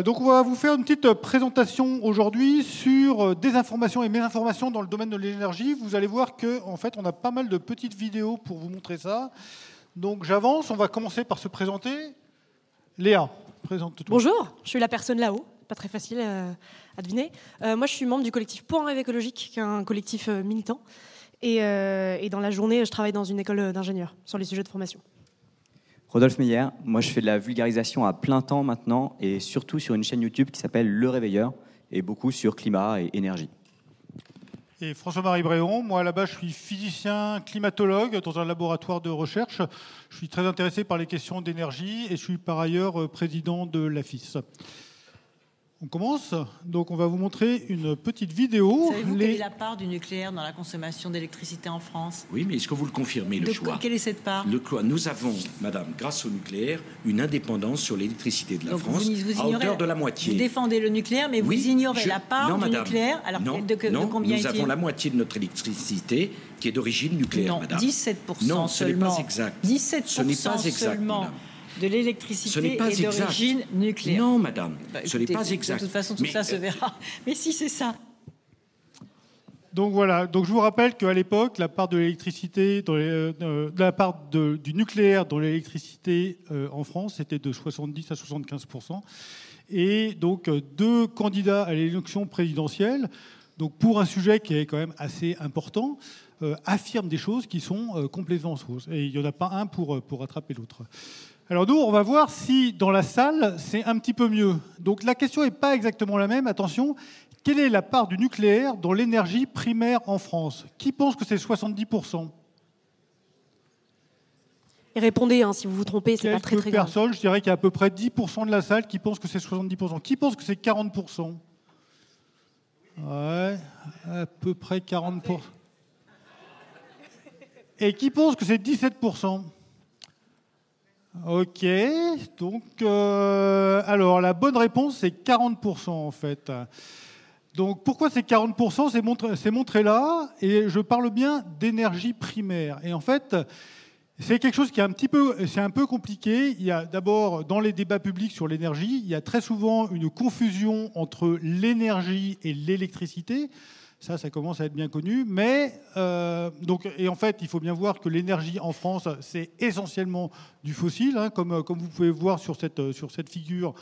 Euh, donc on va vous faire une petite présentation aujourd'hui sur euh, des informations et mésinformations dans le domaine de l'énergie. Vous allez voir que en fait on a pas mal de petites vidéos pour vous montrer ça. Donc j'avance, on va commencer par se présenter. Léa, présente-toi. Bonjour, je suis la personne là-haut, pas très facile euh, à deviner. moi je suis membre du collectif Pour rêve écologique, qui est un collectif militant. Et dans la journée je travaille dans une école d'ingénieurs sur les sujets de formation. Rodolphe Meyer, moi je fais de la vulgarisation à plein temps maintenant et surtout sur une chaîne YouTube qui s'appelle Le Réveilleur et beaucoup sur climat et énergie. Et François-Marie Bréon, moi là-bas je suis physicien climatologue dans un laboratoire de recherche. Je suis très intéressé par les questions d'énergie et je suis par ailleurs président de l'AFIS. On commence. Donc, on va vous montrer une petite vidéo. Savez-vous quelle est la part du nucléaire dans la consommation d'électricité en France? Oui, mais est-ce que vous le confirmez, le choix? Quelle est cette part? Le, Nous avons, madame, grâce au nucléaire, une indépendance sur l'électricité de la France à hauteur de la moitié. Vous défendez le nucléaire, mais vous ignorez la part du nucléaire. Alors, non, de, non, combien nous avons la moitié de notre électricité qui est d'origine nucléaire, non, madame. 17% non, ce n'est pas exact. 17% ce n'est pas exact, seulement. Madame de l'électricité est d'origine nucléaire. Non, madame, bah, ce n'est pas exact. De toute façon, tout ça se verra. Mais si c'est ça. Donc voilà, donc je vous rappelle qu'à l'époque, la part de l'électricité, euh, la part du nucléaire dans l'électricité euh, en France était de 70 à 75% Et donc euh, deux candidats à l'élection présidentielle, donc pour un sujet qui est quand même assez important, affirment des choses qui sont complètement fausses. Et il n'y en a pas un pour, pour rattraper l'autre. Alors nous, on va voir si dans la salle, c'est un petit peu mieux. Donc la question n'est pas exactement la même. Attention, quelle est la part du nucléaire dans l'énergie primaire en France? Qui pense que c'est 70% et répondez, hein, si vous vous trompez, c'est pas très très grave. personnes, je dirais qu'il y a à peu près 10% de la salle qui pensent que c'est 70%. Qui pense que c'est 40% Ouais, à peu près 40%. Et qui pense que c'est 17% Ok, donc euh, alors la bonne réponse c'est 40% en fait. Donc pourquoi c'est 40% C'est montré, montré, là, et je parle bien d'énergie primaire. Et en fait, c'est quelque chose qui est un petit peu, c'est un peu compliqué. Il y a d'abord dans les débats publics sur l'énergie, il y a très souvent une confusion entre l'énergie et l'électricité. Ça, ça commence à être bien connu. Mais, euh, donc, et en fait, il faut bien voir que l'énergie en France, c'est essentiellement du fossile. Hein, comme, comme vous pouvez voir sur cette, sur cette figure,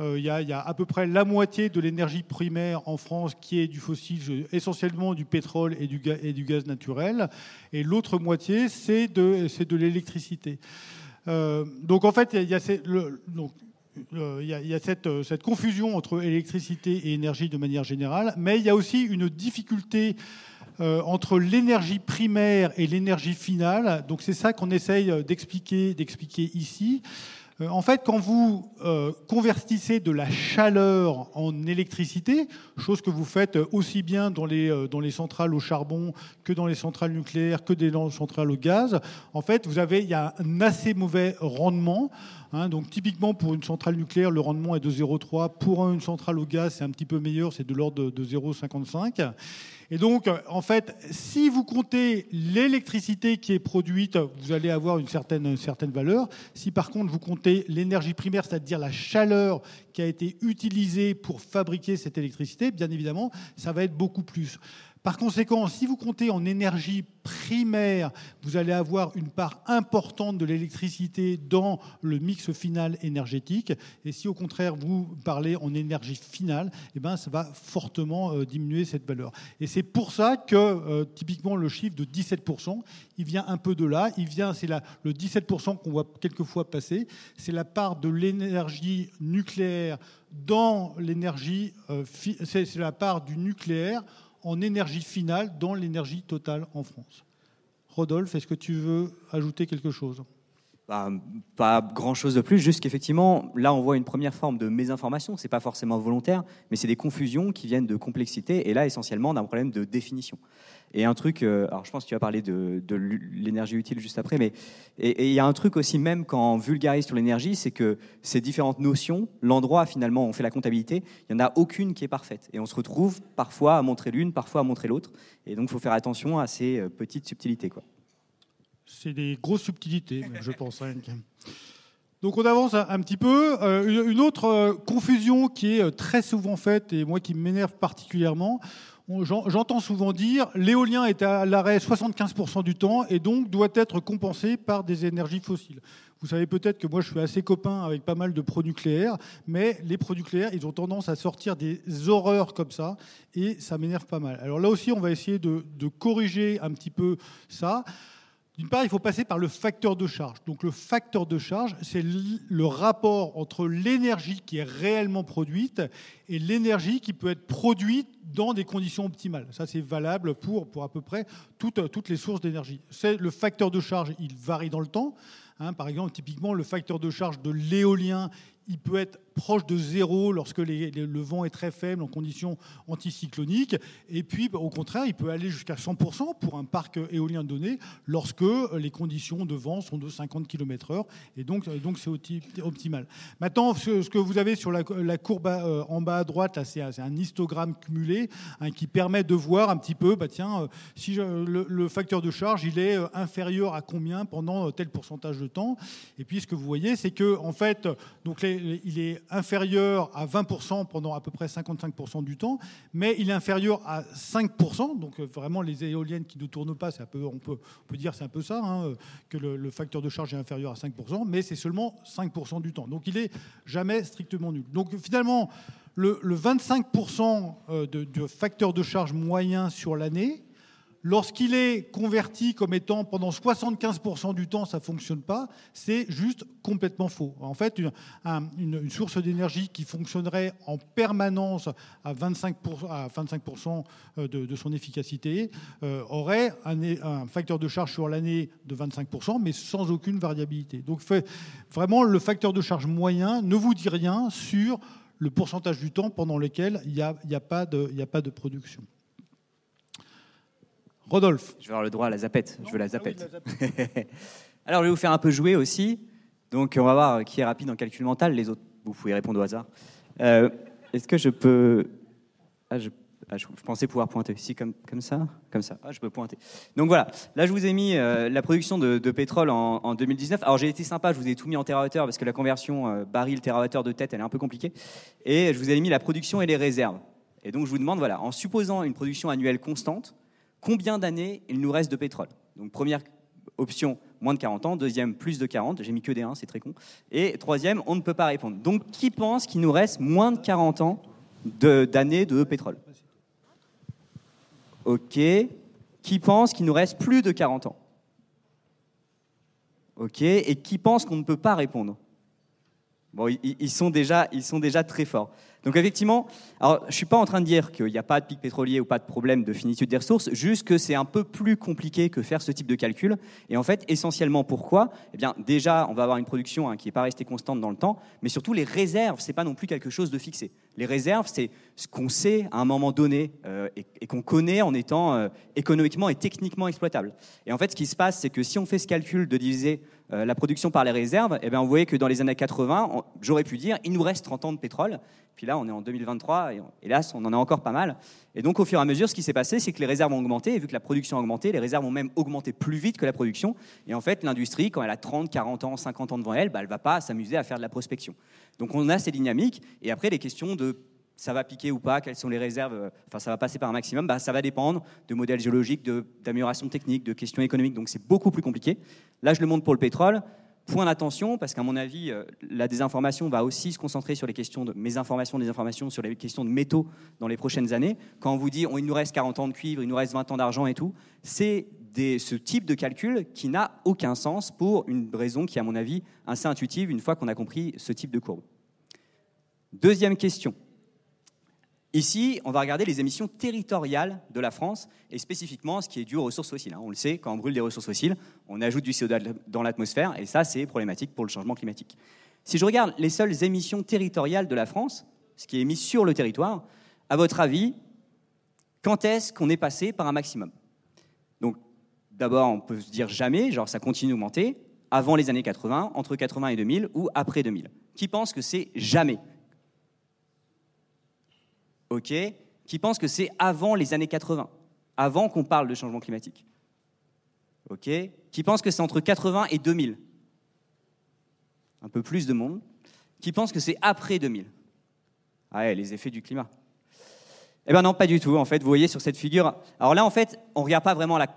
euh, il y, a, y, a à peu près la moitié de l'énergie primaire en France qui est du fossile, essentiellement du pétrole et du, et du gaz naturel. Et l'autre moitié, c'est de, de l'électricité. Euh, donc en fait, il y a, le, donc, euh, il y a, euh, cette, confusion entre électricité et énergie de manière générale, mais il y a aussi une difficulté euh, entre l'énergie primaire et l'énergie finale. Donc c'est ça qu'on essaye d'expliquer, d'expliquer ici. En fait, quand vous convertissez de la chaleur en électricité, chose que vous faites aussi bien dans les, dans les centrales au charbon que dans les centrales nucléaires, que dans les centrales au gaz, en fait, vous avez, il y a un assez mauvais rendement. Hein, donc typiquement pour une centrale nucléaire, le rendement est de 0,3. Pour une centrale au gaz, c'est un petit peu meilleur, c'est de l'ordre de, 0,55. Et donc, en fait, si vous comptez l'électricité qui est produite, vous allez avoir une certaine, une certaine valeur. Si par contre vous comptez l'énergie primaire, c'est-à-dire la chaleur qui a été utilisée pour fabriquer cette électricité, bien évidemment, ça va être beaucoup plus. Par conséquent, si vous comptez en énergie primaire, vous allez avoir une part importante de l'électricité dans le mix final énergétique. Et si au contraire vous parlez en énergie finale, eh ben, ça va fortement euh, diminuer cette valeur. Et c'est pour ça que euh, typiquement le chiffre de 17%, il vient un peu de là. Il vient, c'est le 17% qu'on voit quelquefois passer. C'est la part de l'énergie nucléaire dans l'énergie, euh, c'est la part du nucléaire en énergie finale dans l'énergie totale en France. Rodolphe, est-ce que tu veux ajouter quelque chose? Bah, pas grand chose de plus, juste qu'effectivement, là, on voit une première forme de mésinformation. C'est pas forcément volontaire, mais c'est des confusions qui viennent de complexité, et là, essentiellement, d'un problème de définition. Et un truc, euh, alors je pense que tu vas parler de, l'énergie utile juste après, mais il y a un truc aussi, même quand on vulgarise sur l'énergie, c'est que ces différentes notions, l'endroit finalement, on fait la comptabilité, il n'y en a aucune qui est parfaite. Et on se retrouve parfois à montrer l'une, parfois à montrer l'autre. Et donc, il faut faire attention à ces euh, petites subtilités. C'est des grosses subtilités, je pense. Hein. Donc on avance un, petit peu. Euh, une autre confusion qui est très souvent faite et moi qui m'énerve particulièrement, j'entends souvent dire l'éolien est à l'arrêt 75% du temps et donc doit être compensé par des énergies fossiles. Vous savez peut-être que moi je suis assez copain avec pas mal de pro-nucléaires, mais les pro-nucléaires, ils ont tendance à sortir des horreurs comme ça et ça m'énerve pas mal. Alors là aussi, on va essayer de, de corriger un petit peu ça. D'une part, il faut passer par le facteur de charge. Donc le facteur de charge, c'est le rapport entre l'énergie qui est réellement produite et l'énergie qui peut être produite dans des conditions optimales. Ça, c'est valable pour, à peu près toutes, les sources d'énergie. Le facteur de charge, il varie dans le temps. Hein. par exemple, typiquement, le facteur de charge de l'éolien, il peut être proche de zéro lorsque le vent est très faible en conditions anticycloniques. Et puis, bah, au contraire, il peut aller jusqu'à 100% pour un parc éolien donné lorsque les conditions de vent sont de 50 km/h. Et donc, donc c'est optimal. Maintenant, ce, que vous avez sur la, courbe euh, en bas à droite, c'est un histogramme cumulé hein, qui permet de voir un petit peu, bah, tiens, euh, si le, facteur de charge, il est euh, inférieur à combien pendant tel pourcentage de temps. Et puis, ce que vous voyez, c'est que, en fait, donc il est inférieur à 20% pendant à peu près 55% du temps, mais il est inférieur à 5%, donc euh, vraiment les éoliennes qui ne tournent pas, un peu, on, peut, on peut dire c'est un peu ça, hein, que le, facteur de charge est inférieur à 5%, mais c'est seulement 5% du temps. Donc il est jamais strictement nul. Donc finalement, le, 25% euh, de facteur de charge moyen sur l'année, Lorsqu'il est converti comme étant pendant 75% du temps, ça ne fonctionne pas, c'est juste complètement faux. En fait, une, source d'énergie qui fonctionnerait en permanence à 25%, euh, de, son efficacité euh, aurait un, facteur de charge sur l'année de 25%, mais sans aucune variabilité. Donc vraiment, le facteur de charge moyen ne vous dit rien sur le pourcentage du temps pendant lequel il n'y a pas de production. Rodolphe. Je vais avoir le droit à la zapette. je veux la zapette. Alors, je vais vous faire un peu jouer aussi. Donc, on va voir qui est rapide en calcul mental. Les autres, vous pouvez répondre au hasard. Euh, est-ce que je peux. Ah, ah, je... pensais pouvoir pointer. Si, comme, comme ça Comme ça. Ah, je peux pointer. Donc voilà. Là, je vous ai mis euh, la production de, pétrole en, 2019. Alors, j'ai été sympa, je vous ai tout mis en térawattheure parce que la conversion euh, baril térawattheure de tête, elle est un peu compliquée. Et je vous ai mis la production et les réserves. Et donc, je vous demande, voilà, en supposant une production annuelle constante, combien d'années il nous reste de pétrole Donc première option, moins de 40 ans. Deuxième, plus de 40. J'ai mis que des 1, c'est très con. Et troisième, on ne peut pas répondre. Donc qui pense qu'il nous reste moins de 40 ans d'années de, pétrole? Ok. Qui pense qu'il nous reste plus de 40 ans? Ok. Et qui pense qu'on ne peut pas répondre? Bon, ils, sont déjà, ils sont déjà très forts. Donc effectivement, alors, je ne suis pas en train de dire qu'il n'y a pas de pic pétrolier ou pas de problème de finitude des ressources, juste que c'est un peu plus compliqué que faire ce type de calcul. Et en fait, essentiellement pourquoi? Eh bien, déjà, on va avoir une production hein, qui n'est pas restée constante dans le temps, mais surtout les réserves, c'est pas non plus quelque chose de fixé. Les réserves, c'est ce qu'on sait à un moment donné euh, et, qu'on connaît en étant euh, économiquement et techniquement exploitable. Et en fait, ce qui se passe, c'est que si on fait ce calcul de diviser euh, la production par les réserves, eh bien, on voyait que dans les années 80, j'aurais pu dire, il nous reste 30 ans de pétrole. Puis là, on est en 2023, et hélas, on en a encore pas mal. Et donc, au fur et à mesure, ce qui s'est passé, c'est que les réserves ont augmenté, et vu que la production a augmenté, les réserves ont même augmenté plus vite que la production. Et en fait, l'industrie, quand elle a 30, 40 ans, 50 ans devant elle, bah, elle ne va pas s'amuser à faire de la prospection. Donc, on a ces dynamiques, et après, les questions de ça va piquer ou pas, quelles sont les réserves, euh, enfin ça va passer par un maximum, bah, ça va dépendre de modèles géologiques, d'amélioration technique, de questions économiques, donc c'est beaucoup plus compliqué. Là, je le montre pour le pétrole. Point d'attention, parce qu'à mon avis, euh, la désinformation va aussi se concentrer sur les questions de des informations sur les questions de métaux dans les prochaines années. Quand on vous dit, il nous reste 40 ans de cuivre, il nous reste 20 ans d'argent et tout, c'est ce type de calcul qui n'a aucun sens pour une raison qui, à mon avis, assez intuitive une fois qu'on a compris ce type de courbe. Deuxième question. Ici, on va regarder les émissions territoriales de la France et spécifiquement ce qui est dû aux ressources fossiles. Hein. On le sait, quand on brûle des ressources fossiles, on ajoute du CO2 dans l'atmosphère et ça, c'est problématique pour le changement climatique. Si je regarde les seules émissions territoriales de la France, ce qui est émis sur le territoire, à votre avis, quand est-ce qu'on est passé par un maximum? Donc, d'abord, on peut se dire jamais, genre ça continue d'augmenter, avant les années 80, entre 80 et 2000 ou après 2000. Qui pense que c'est jamais? Ok, qui pense que c'est avant les années 80, avant qu'on parle de changement climatique. Qui pense que c'est entre 80 et 2000. un peu plus de monde, qui pense que c'est après 2000. Ah ouais, les effets du climat. Eh bien non, pas du tout. En fait, vous voyez sur cette figure. Alors là, en fait, on ne regarde pas vraiment la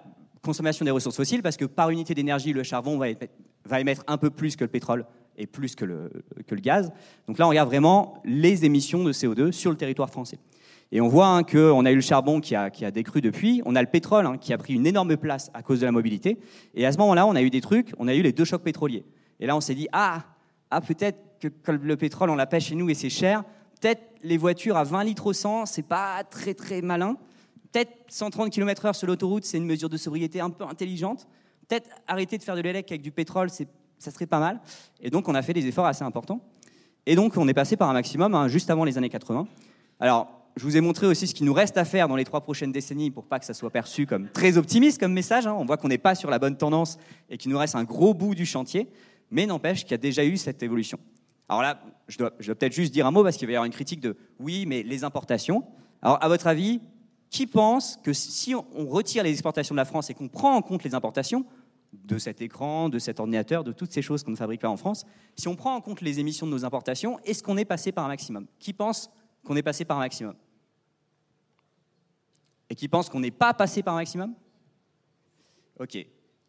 consommation des ressources fossiles parce que par unité d'énergie, le charbon va émettre, un peu plus que le pétrole et plus que le, gaz. Donc là, on regarde vraiment les émissions de CO2 sur le territoire français. Et on voit hein, qu'on a eu le charbon qui a, qui a, décru depuis, on a le pétrole hein, qui a pris une énorme place à cause de la mobilité. Et à ce moment-là, on a eu des trucs, on a eu les deux chocs pétroliers. Et là, on s'est dit, ah, ah peut-être que le pétrole, on l'a pas chez nous et c'est cher, peut-être les voitures à 20 litres au 100, c'est pas très très malin. Peut-être 130 km/h sur l'autoroute, c'est une mesure de sobriété un peu intelligente. Peut-être arrêter de faire de l'élec avec du pétrole, ça serait pas mal. Et donc on a fait des efforts assez importants. Et donc on est passé par un maximum hein, juste avant les années 80. Alors je vous ai montré aussi ce qu'il nous reste à faire dans les trois prochaines décennies pour pas que ça soit perçu comme très optimiste comme message. Hein. On voit qu'on n'est pas sur la bonne tendance et qu'il nous reste un gros bout du chantier, mais n'empêche qu'il y a déjà eu cette évolution. Alors là, je dois, peut-être juste dire un mot parce qu'il va y avoir une critique de oui, mais les importations. Alors, à votre avis, qui pense que si on retire les exportations de la France et qu'on prend en compte les importations de cet écran, de cet ordinateur, de toutes ces choses qu'on ne fabrique pas en France, si on prend en compte les émissions de nos importations, est-ce qu'on est passé par un maximum? Qui pense qu'on est passé par un maximum? Et qui pense qu'on n'est pas passé par un maximum? Ok.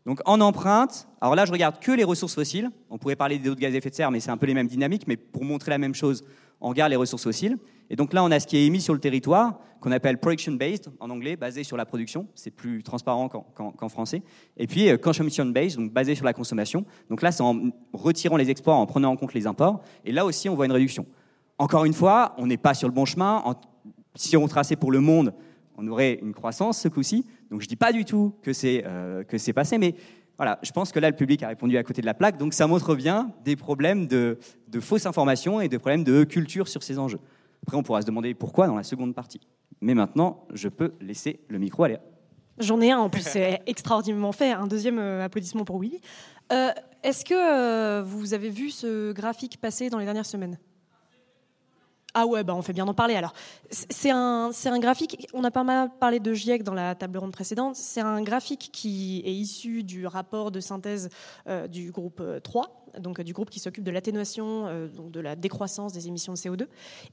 Donc en empreinte, alors là je regarde que les ressources fossiles, on pourrait parler des autres gaz à effet de serre, mais c'est un peu les mêmes dynamiques, mais pour montrer la même chose, on regarde les ressources fossiles. Et donc là on a ce qui est émis sur le territoire, qu'on appelle production based en anglais, basé sur la production, c'est plus transparent qu'en français. Et puis euh, consumption based, donc basé sur la consommation. Donc là c'est en retirant les exports, en prenant en compte les imports. Et là aussi on voit une réduction. Encore une fois, on n'est pas sur le bon chemin. si on traçait pour le monde, on aurait une croissance ce coup-ci. Donc je ne dis pas du tout que c'est euh, que c'est passé, mais voilà, je pense que là le public a répondu à côté de la plaque, donc ça montre bien des problèmes de, de fausses informations et des problèmes de culture sur ces enjeux. Après, on pourra se demander pourquoi dans la seconde partie. Mais maintenant, je peux laisser le micro aller. J'en ai un en plus, c'est extraordinairement fait. Un deuxième euh, applaudissement pour Willy. Euh, est-ce que vous avez vu ce graphique passer dans les dernières semaines? Ah ouais, bah on fait bien d'en parler alors. C'est un, graphique, on a pas mal parlé de GIEC dans la table ronde précédente, c'est un graphique qui est issu du rapport de synthèse euh, du groupe 3, euh, donc du groupe qui s'occupe de l'atténuation, euh, donc de la décroissance des émissions de CO2,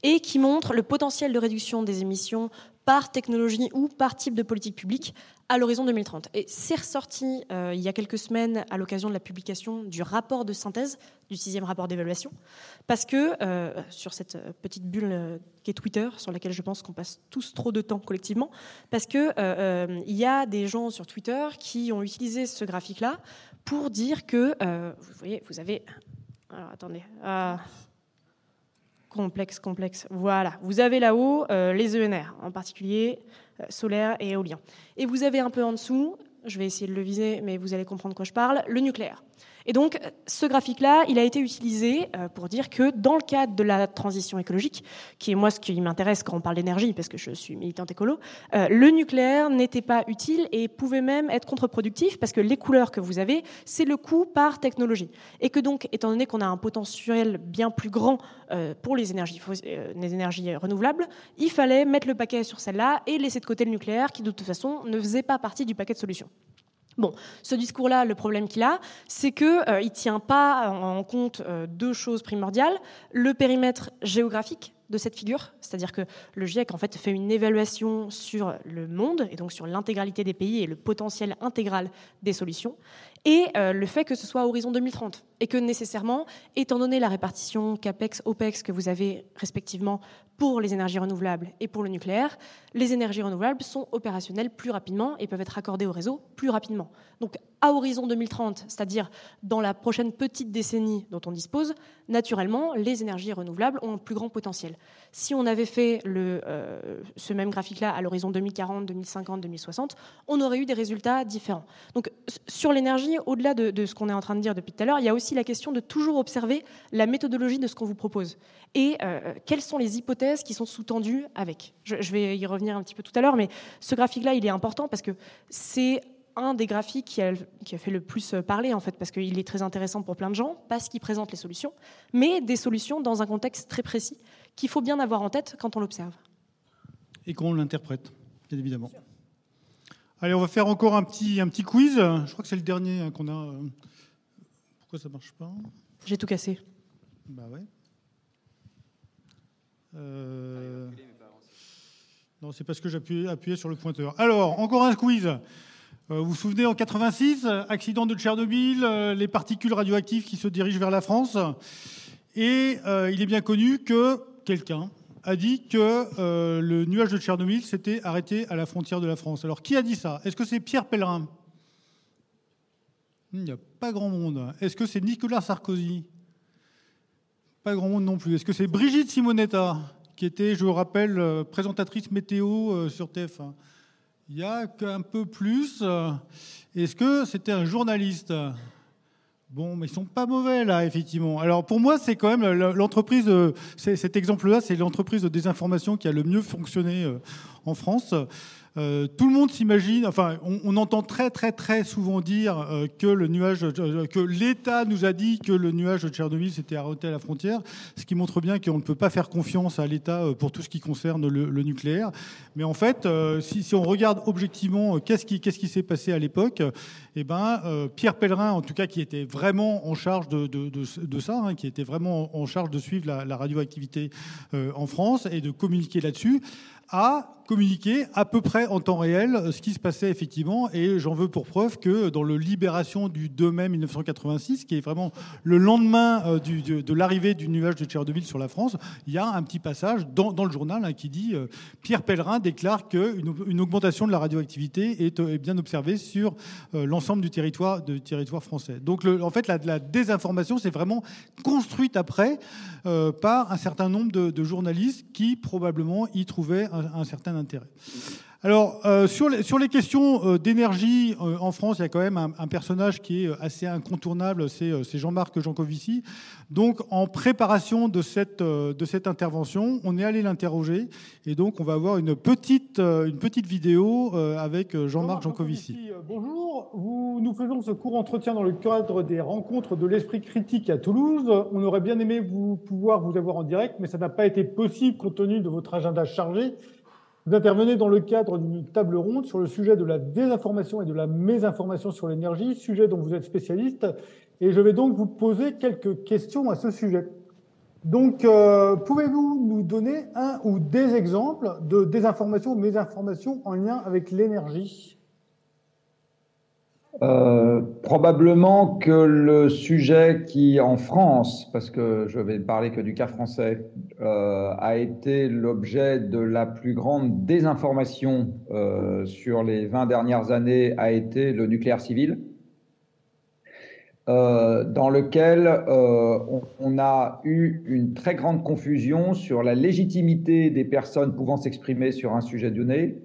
et qui montre le potentiel de réduction des émissions par technologie ou par type de politique publique à l'horizon 2030. Et c'est ressorti il y a quelques semaines à l'occasion de la publication du rapport de synthèse du sixième rapport d'évaluation, parce que euh, sur cette petite bulle euh, qui est Twitter, sur laquelle je pense qu'on passe tous trop de temps collectivement, parce que euh, il y a des gens sur Twitter qui ont utilisé ce graphique-là pour dire que, vous voyez, vous avez, alors attendez, complexe, complexe, voilà, vous avez là-haut les ENR, en particulier solaire et éolien, et vous avez un peu en dessous, je vais essayer de le viser, mais vous allez comprendre de quoi je parle, le nucléaire. Et donc, ce graphique-là, il a été utilisé euh, pour dire que dans le cadre de la transition écologique, qui est moi ce qui m'intéresse quand on parle d'énergie, parce que je suis militante écolo, euh, le nucléaire n'était pas utile et pouvait même être contre-productif, parce que les couleurs que vous avez, c'est le coût par technologie. Et que donc, étant donné qu'on a un potentiel bien plus grand euh, pour les énergies, les énergies renouvelables, il fallait mettre le paquet sur celle-là et laisser de côté le nucléaire, qui de toute façon ne faisait pas partie du paquet de solutions. Bon, ce discours-là, le problème qu'il a, c'est qu'il euh, ne tient pas en compte euh, deux choses primordiales. Le périmètre géographique de cette figure, c'est-à-dire que le GIEC en fait une évaluation sur le monde et donc sur l'intégralité des pays et le potentiel intégral des solutions, et euh, le fait que ce soit à horizon 2030 et que nécessairement, étant donné la répartition CAPEX-OPEX que vous avez respectivement pour les énergies renouvelables et pour le nucléaire, les énergies renouvelables sont opérationnelles plus rapidement et peuvent être accordées au réseau plus rapidement. Donc à horizon 2030, c'est-à-dire dans la prochaine petite décennie dont on dispose, naturellement, les énergies renouvelables ont un plus grand potentiel. Si on avait fait euh, ce même graphique-là à l'horizon 2040, 2050, 2060, on aurait eu des résultats différents. Donc sur l'énergie, au-delà de, ce qu'on est en train de dire depuis tout à l'heure, il y a aussi la question de toujours observer la méthodologie de ce qu'on vous propose et euh, quelles sont les hypothèses qui sont sous-tendues avec. Je, je vais y revenir un petit peu tout à l'heure, mais ce graphique-là, il est important parce que c'est un des graphiques qui a, fait le plus parler, en fait, parce qu'il est très intéressant pour plein de gens, parce qu'il présente les solutions, mais des solutions dans un contexte très précis qu'il faut bien avoir en tête quand on l'observe. Et qu'on l'interprète, bien évidemment. Allez, on va faire encore un petit, un petit quiz. Je crois que c'est le dernier qu'on a. Pourquoi ça marche pas? J'ai tout cassé. Bah ouais. Euh... Non, c'est parce que j'ai appuyé, sur le pointeur. Alors, encore un quiz. Euh, vous vous souvenez, en 86, accident de Tchernobyl, euh, les particules radioactives qui se dirigent vers la France. Et euh, il est bien connu que quelqu'un a dit que le nuage de Tchernobyl s'était arrêté à la frontière de la France. Alors, qui a dit ça? Est-ce que c'est Pierre Pellerin? Il n'y a pas grand monde. Est-ce que c'est Nicolas Sarkozy? Pas grand monde non plus. Est-ce que c'est Brigitte Simonetta qui était, je vous rappelle, euh, présentatrice météo euh, sur TF1. Il y a qu'un peu plus. Euh, est-ce que c'était un journaliste? Bon, mais ils sont pas mauvais là, effectivement. Alors pour moi, c'est quand même l'entreprise. Cet exemple-là, c'est l'entreprise de désinformation qui a le mieux fonctionné en France. Euh, tout le monde s'imagine, enfin, on, entend très très très souvent dire euh, euh, que l'État nous a dit que le nuage de Tchernobyl s'était arrêté à la frontière, ce qui montre bien qu'on ne peut pas faire confiance à l'État pour tout ce qui concerne le, nucléaire. Mais en fait, si, on regarde objectivement qu'est-ce qui s'est passé à l'époque, eh ben, Pierre Pellerin, en tout cas, qui était vraiment en charge de, ça, hein, qui était vraiment en charge de suivre la radioactivité en France et de communiquer là-dessus, a communiqué à peu près en temps réel ce qui se passait effectivement. Et j'en veux pour preuve que dans le Libération du 2 mai 1986, qui est vraiment le lendemain euh, de, l'arrivée du nuage de Tchernobyl sur la France, il y a un petit passage dans, le journal hein, qui dit euh, Pierre Pellerin déclare qu'une une augmentation de la radioactivité est, bien observée sur euh, l'ensemble du territoire, du territoire français. Donc en fait, la, désinformation s'est vraiment construite après par un certain nombre de, journalistes qui probablement y trouvaient un certain intérêt. Alors, euh, sur, les, sur, les, questions euh, d'énergie euh, en France, il y a quand même un, personnage qui est assez incontournable, c'est Jean-Marc Jancovici. Donc, en préparation de cette, de cette intervention, on est allé l'interroger. Et donc, on va avoir une petite, une petite vidéo avec Jean-Marc Jancovici. Bonjour, vous, nous faisons ce court entretien dans le cadre des rencontres de l'esprit critique à Toulouse. On aurait bien aimé vous, pouvoir vous avoir en direct, mais ça n'a pas été possible compte tenu de votre agenda chargé. Vous intervenez dans le cadre d'une table ronde sur le sujet de la désinformation et de la mésinformation sur l'énergie, sujet dont vous êtes spécialiste, et je vais donc vous poser quelques questions à ce sujet. Donc, euh, pouvez-vous nous donner un ou des exemples de désinformation ou mésinformation en lien avec l'énergie? Euh, probablement que le sujet qui, en France, parce que je vais parler que du cas français, euh, a été l'objet de la plus grande désinformation euh, sur les 20 dernières années a été le nucléaire civil, dans lequel on, on, a eu une très grande confusion sur la légitimité des personnes pouvant s'exprimer sur un sujet donné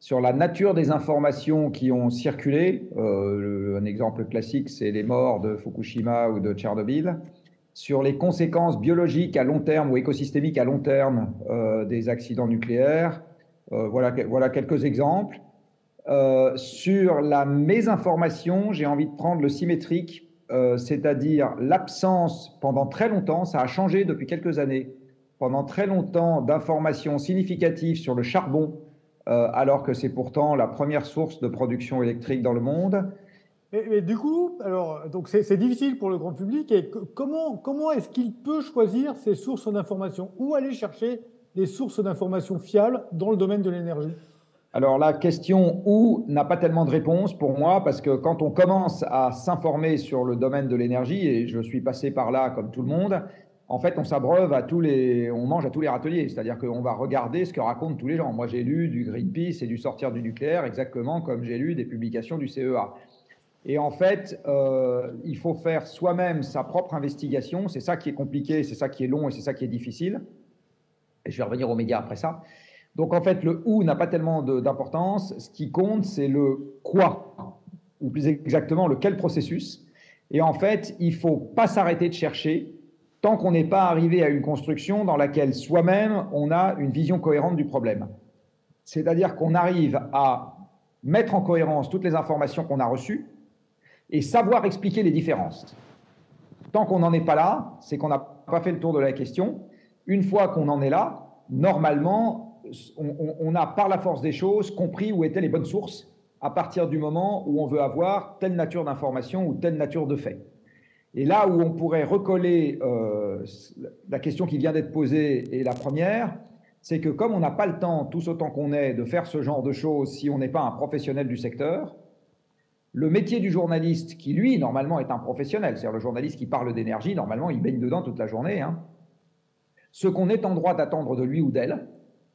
sur la nature des informations qui ont circulé. Euh, un exemple classique, c'est les morts de Fukushima ou de Tchernobyl. Sur les conséquences biologiques à long terme ou écosystémiques à long terme euh, des accidents nucléaires. Euh, voilà, quelques exemples. sur la mésinformation, j'ai envie de prendre le symétrique, c'est-à-dire l'absence pendant très longtemps, ça a changé depuis quelques années, pendant très longtemps d'informations significatives sur le charbon, alors que c'est pourtant la première source de production électrique dans le monde. Mais, du coup, alors, donc c'est difficile pour le grand public. Et comment, comment est-ce qu'il peut choisir ses sources d'information Où aller chercher des sources d'information fiables dans le domaine de l'énergie? Alors la question où n'a pas tellement de réponse pour moi parce que quand on commence à s'informer sur le domaine de l'énergie et je suis passé par là comme tout le monde, en fait, on s'abreuve à tous les, on mange à tous les râteliers. C'est-à-dire qu'on va regarder ce que racontent tous les gens. Moi, j'ai lu du Greenpeace et du sortir du nucléaire exactement comme j'ai lu des publications du CEA. Et en fait, euh, il faut faire soi-même sa propre investigation. C'est ça qui est compliqué, c'est ça qui est long et c'est ça qui est difficile. Et je vais revenir aux médias après ça. Donc en fait, le où n'a pas tellement d'importance. Ce qui compte, c'est le quoi, ou plus exactement le quel processus. Et en fait, il faut pas s'arrêter de chercher tant qu'on n'est pas arrivé à une construction dans laquelle soi-même on a une vision cohérente du problème. C'est-à-dire qu'on arrive à mettre en cohérence toutes les informations qu'on a reçues et savoir expliquer les différences. Tant qu'on n'en est pas là, c'est qu'on n'a pas fait le tour de la question. Une fois qu'on en est là, normalement, on, a par la force des choses compris où étaient les bonnes sources à partir du moment où on veut avoir telle nature d'information ou telle nature de fait. Et là où on pourrait recoller euh, la question qui vient d'être posée et la première, c'est que comme on n'a pas le temps, tous autant qu'on est, de faire ce genre de choses si on n'est pas un professionnel du secteur, le métier du journaliste, qui lui, normalement, est un professionnel, c'est-à-dire le journaliste qui parle d'énergie, normalement, il baigne dedans toute la journée, hein, ce qu'on est en droit d'attendre de lui ou d'elle,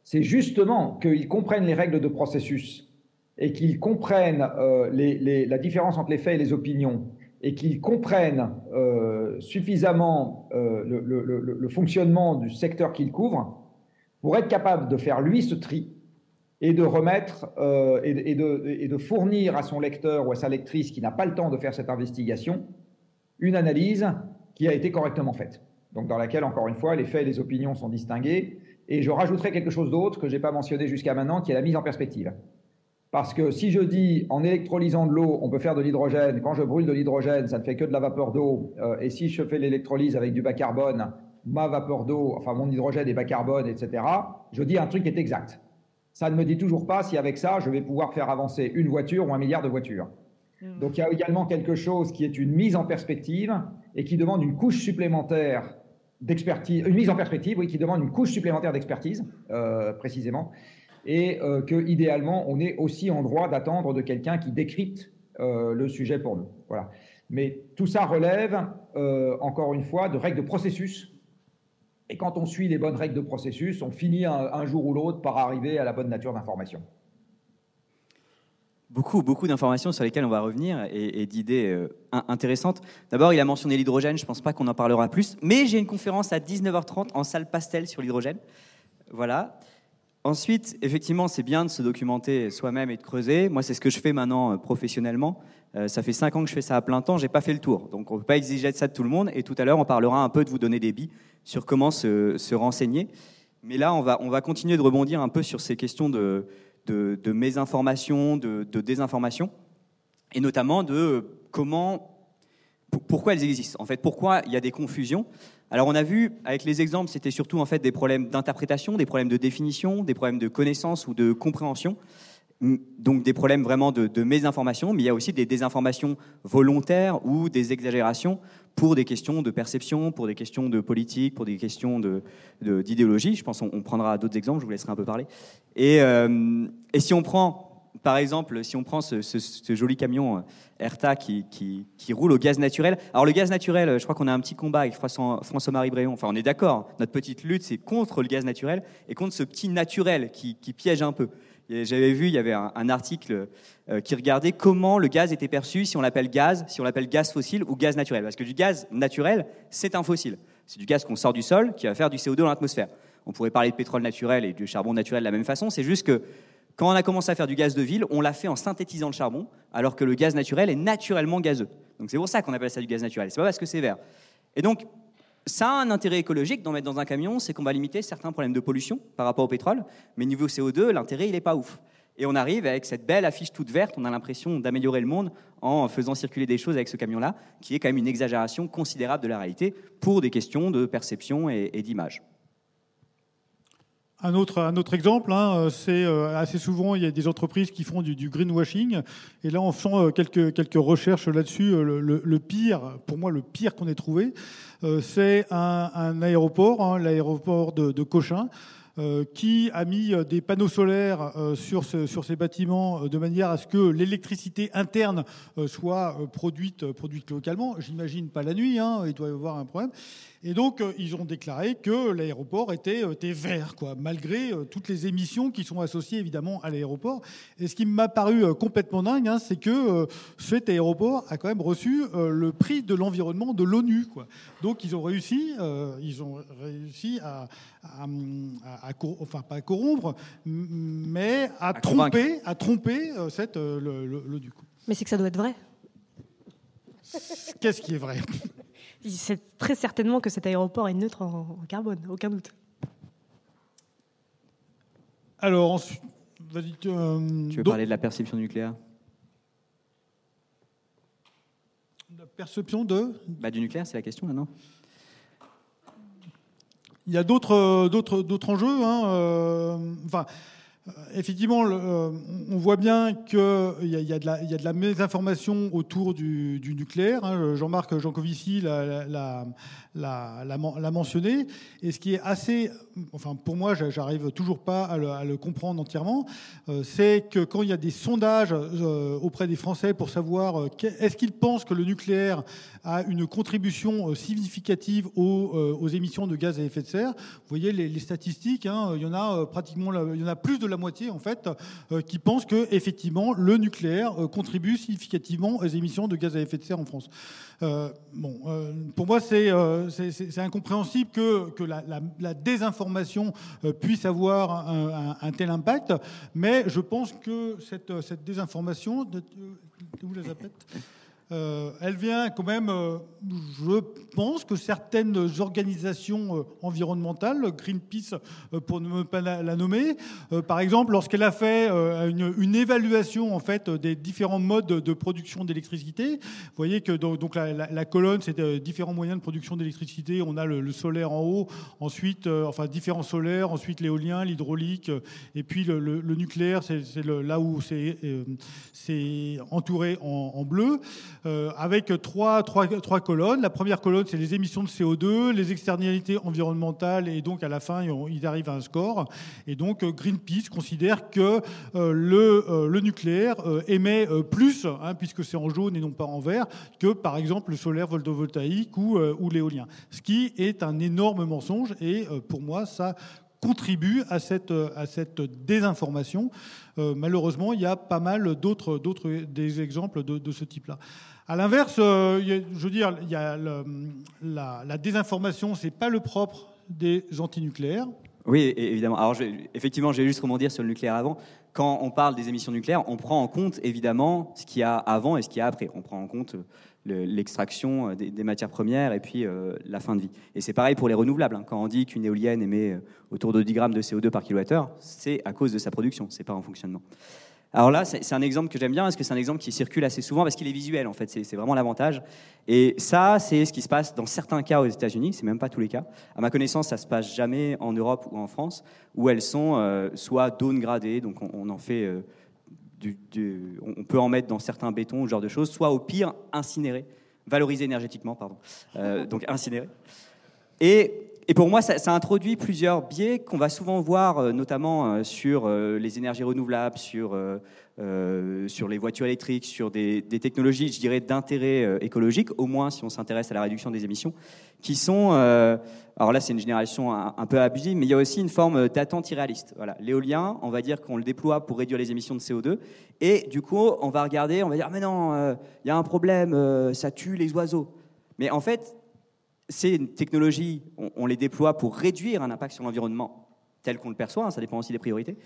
c'est justement qu'il comprenne les règles de processus et qu'il comprenne euh, la différence entre les faits et les opinions et qu'il comprenne euh, suffisamment euh, le, fonctionnement du secteur qu'il couvre pour être capable de faire lui ce tri et de remettre et, de, et, de, fournir à son lecteur ou à sa lectrice qui n'a pas le temps de faire cette investigation une analyse qui a été correctement faite. Donc dans laquelle, encore une fois, les faits et les opinions sont distingués. Et je rajouterai quelque chose d'autre que je n'ai pas mentionné jusqu'à maintenant, qui est la mise en perspective. Parce que si je dis en électrolysant de l'eau, on peut faire de l'hydrogène, quand je brûle de l'hydrogène, ça ne fait que de la vapeur d'eau, euh, et si je fais l'électrolyse avec du bas carbone, ma vapeur d'eau, enfin mon hydrogène est bas carbone, etc., je dis un truc qui est exact. Ça ne me dit toujours pas si avec ça, je vais pouvoir faire avancer une voiture ou un milliard de voitures. Hmm. Donc il y a également quelque chose qui est une mise en perspective et qui demande une couche supplémentaire d'expertise, une mise en perspective, oui, qui demande une couche supplémentaire d'expertise, euh, précisément et euh, que idéalement on est aussi en droit d'attendre de quelqu'un qui décrypte euh, le sujet pour nous. Voilà. Mais tout ça relève, euh, encore une fois, de règles de processus. Et quand on suit les bonnes règles de processus, on finit un, jour ou l'autre par arriver à la bonne nature d'information. Beaucoup, beaucoup d'informations sur lesquelles on va revenir et, d'idées intéressantes. D'abord, il a mentionné l'hydrogène, je ne pense pas qu'on en parlera plus, mais j'ai une conférence à 19h30 en salle Pastel sur l'hydrogène. Voilà. Ensuite, effectivement, c'est bien de se documenter soi-même et de creuser. Moi, c'est ce que je fais maintenant euh, professionnellement. Euh, ça fait cinq ans que je fais ça à plein temps, j'ai pas fait le tour. Donc, on peut pas exiger ça de tout le monde. Et tout à l'heure, on parlera un peu de vous donner des billes sur comment se, renseigner. Mais là, on va, on va continuer de rebondir un peu sur ces questions de, de, de mésinformation, de, de désinformation, et notamment de comment, pourquoi elles existent? En fait, pourquoi il y a des confusions? Alors on a vu avec les exemples, c'était surtout en fait des problèmes d'interprétation, des problèmes de définition, des problèmes de connaissance ou de compréhension, donc des problèmes vraiment de, mésinformation, mais il y a aussi des désinformations volontaires ou des exagérations pour des questions de perception, pour des questions de politique, pour des questions d'idéologie. De, je pense qu'on prendra d'autres exemples, je vous laisserai un peu parler. Et, euh, et si on prend par exemple, si on prend ce, joli camion Erta euh, qui, qui, roule au gaz naturel. Alors le gaz naturel, je crois qu'on a un petit combat avec François-Marie Bréon. Enfin, on est d'accord. Notre petite lutte, c'est contre le gaz naturel et contre ce petit naturel qui, piège un peu. J'avais vu, il y avait un, article euh, qui regardait comment le gaz était perçu si on l'appelle gaz, si on l'appelle gaz fossile ou gaz naturel. Parce que du gaz naturel, c'est un fossile. C'est du gaz qu'on sort du sol qui va faire du CO2 dans l'atmosphère. On pourrait parler de pétrole naturel et du charbon naturel de la même façon. C'est juste que quand on a commencé à faire du gaz de ville, on l'a fait en synthétisant le charbon, alors que le gaz naturel est naturellement gazeux. Donc c'est pour ça qu'on appelle ça du gaz naturel. C'est pas parce que c'est vert. Et donc, ça a un intérêt écologique d'en mettre dans un camion, c'est qu'on va limiter certains problèmes de pollution par rapport au pétrole. Mais niveau CO2, l'intérêt, il n'est pas ouf. Et on arrive avec cette belle affiche toute verte, on a l'impression d'améliorer le monde en faisant circuler des choses avec ce camion-là, qui est quand même une exagération considérable de la réalité pour des questions de perception et, et d'image. Un autre, un autre exemple, hein, euh, c'est euh, assez souvent, il y a des entreprises qui font du, greenwashing. Et là, en faisant euh, quelques, quelques recherches là-dessus, le, pire, pour moi, le pire qu'on ait trouvé, c'est un, aéroport, hein, l'aéroport de, de, Cochin, qui a mis des panneaux solaires sur, sur ces bâtiments de manière à ce que l'électricité interne soit produite, produite localement. J'imagine pas la nuit, hein, il doit y avoir un problème. Et donc, euh, ils ont déclaré que l'aéroport était, euh, vert, malgré euh, toutes les émissions qui sont associées évidemment à l'aéroport. Et ce qui m'a paru complètement dingue, hein, c'est que cet aéroport a quand même reçu le prix de l'environnement de l'ONU. Donc, ils ont réussi, ils ont réussi à, enfin pas à corrompre, mais à, tromper, à tromper cette l'ONU. Mais c'est que ça doit être vrai. Qu'est-ce qui est vrai? C'est très certainement que cet aéroport est neutre en, carbone, aucun doute. Alors, ensuite, euh, tu veux parler de la perception nucléaire? La perception de? Bah, Du nucléaire, c'est la question maintenant. Il y a d'autres, d'autres, d'autres enjeux. Hein, euh, enfin, euh, effectivement, euh, on voit bien qu'il y, a de la mésinformation autour du, nucléaire. Hein. Jean-Marc Jancovici l'a mentionné. Et ce qui est assez, enfin pour moi, j'arrive toujours pas à le, comprendre entièrement, euh, c'est que quand il y a des sondages auprès des Français pour savoir est-ce qu'ils pensent que le nucléaire a une contribution significative aux, émissions de gaz à effet de serre, vous voyez les, statistiques, hein, il y en a pratiquement, il y en a plus de la moitié en fait euh, qui pensent que effectivement le nucléaire euh, contribue significativement aux émissions de gaz à effet de serre en France. Euh, bon, pour moi, c'est incompréhensible que, que la, désinformation puisse avoir un, tel impact, mais je pense que cette, cette désinformation, euh, elle vient quand même, euh, je pense que certaines organisations euh, environnementales, Greenpeace pour ne pas la, nommer, par exemple, lorsqu'elle a fait une, évaluation en fait des différents modes de production d'électricité, vous voyez que donc, la, colonne c'est différents moyens de production d'électricité. On a le, solaire en haut, ensuite enfin différents solaires, ensuite l'éolien, l'hydraulique, et puis le, nucléaire, c'est là où c'est entouré en, en bleu. Euh, avec trois, trois, trois, colonnes. La première colonne, c'est les émissions de CO2, les externalités environnementales, et donc à la fin, ils arrivent à un score. Et donc euh, Greenpeace considère que euh, le, le, nucléaire émet plus, hein, puisque c'est en jaune et non pas en vert, que par exemple le solaire photovoltaïque ou, ou l'éolien. Ce qui est un énorme mensonge, et pour moi, ça contribue à cette, à cette désinformation. malheureusement, il y a pas mal d'autres, exemples de ce type-là. À l'inverse, euh, je veux dire, il y a la, la, désinformation, c'est pas le propre des antinucléaires. Oui, évidemment. Alors, effectivement, j'ai juste dire sur le nucléaire avant. Quand on parle des émissions nucléaires, on prend en compte évidemment ce qu'il y a avant et ce qu'il y a après. On prend en compte euh, l'extraction euh, des, matières premières et puis la fin de vie. Et c'est pareil pour les renouvelables. Hein. Quand on dit qu'une éolienne émet autour de 10 grammes de CO2 par kilowattheure, c'est à cause de sa production, c'est pas en fonctionnement. Alors là, c'est un exemple que j'aime bien parce que c'est un exemple qui circule assez souvent parce qu'il est visuel en fait. C'est vraiment l'avantage. Et ça, c'est ce qui se passe dans certains cas aux États-Unis. C'est même pas tous les cas. À ma connaissance, ça se passe jamais en Europe ou en France où elles sont euh, soit downgradées, donc on, en fait. Euh, on peut en mettre dans certains bétons, ce genre de choses, soit au pire incinérées, valorisées énergétiquement, pardon, euh, donc incinérées. Et et pour moi, ça, introduit plusieurs biais qu'on va souvent voir, euh, notamment euh, sur euh, les énergies renouvelables, sur, sur les voitures électriques, sur des, technologies, je dirais, d'intérêt écologique, au moins si on s'intéresse à la réduction des émissions, qui sont, alors là c'est une génération un, peu abusive, mais il y a aussi une forme d'attente irréaliste. Voilà. L'éolien, on va dire qu'on le déploie pour réduire les émissions de CO2, et du coup, on va regarder, on va dire, mais non, il y a un problème, ça tue les oiseaux. Mais en fait, ces technologies, on, les déploie pour réduire un impact sur l'environnement tel qu'on le perçoit, hein, ça dépend aussi des priorités.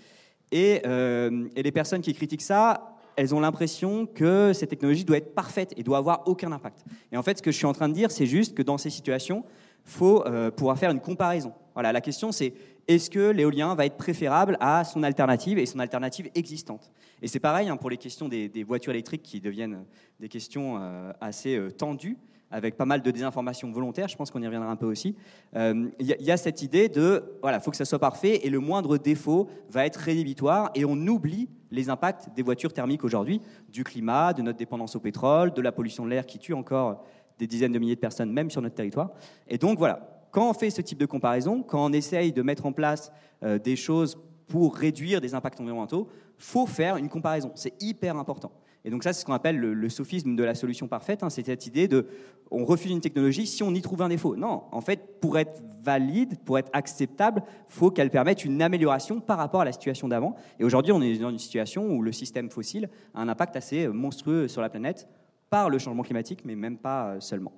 Euh, et, les personnes qui critiquent ça, elles ont l'impression que cette technologie doit être parfaite et doit avoir aucun impact. Et en fait, ce que je suis en train de dire, c'est juste que dans ces situations, faut euh, pouvoir faire une comparaison. Voilà, la question c'est est-ce que l'éolien va être préférable à son alternative et son alternative existante? Et c'est pareil hein, pour les questions des, voitures électriques qui deviennent des questions euh, assez tendues avec pas mal de désinformation volontaire, je pense qu'on y reviendra un peu aussi. Il euh, y, a cette idée de, voilà, faut que ça soit parfait et le moindre défaut va être rédhibitoire et on oublie les impacts des voitures thermiques aujourd'hui, du climat, de notre dépendance au pétrole, de la pollution de l'air qui tue encore des dizaines de milliers de personnes, même sur notre territoire. Et donc voilà, quand on fait ce type de comparaison, quand on essaye de mettre en place euh, des choses pour réduire des impacts environnementaux, faut faire une comparaison. C'est hyper important. Et donc ça, c'est ce qu'on appelle le, sophisme de la solution parfaite. Hein. c'est cette idée de, on refuse une technologie si on y trouve un défaut. Non, en fait, pour être valide, pour être acceptable, faut qu'elle permette une amélioration par rapport à la situation d'avant. Et aujourd'hui, on est dans une situation où le système fossile a un impact assez monstrueux sur la planète par le changement climatique, mais même pas seulement.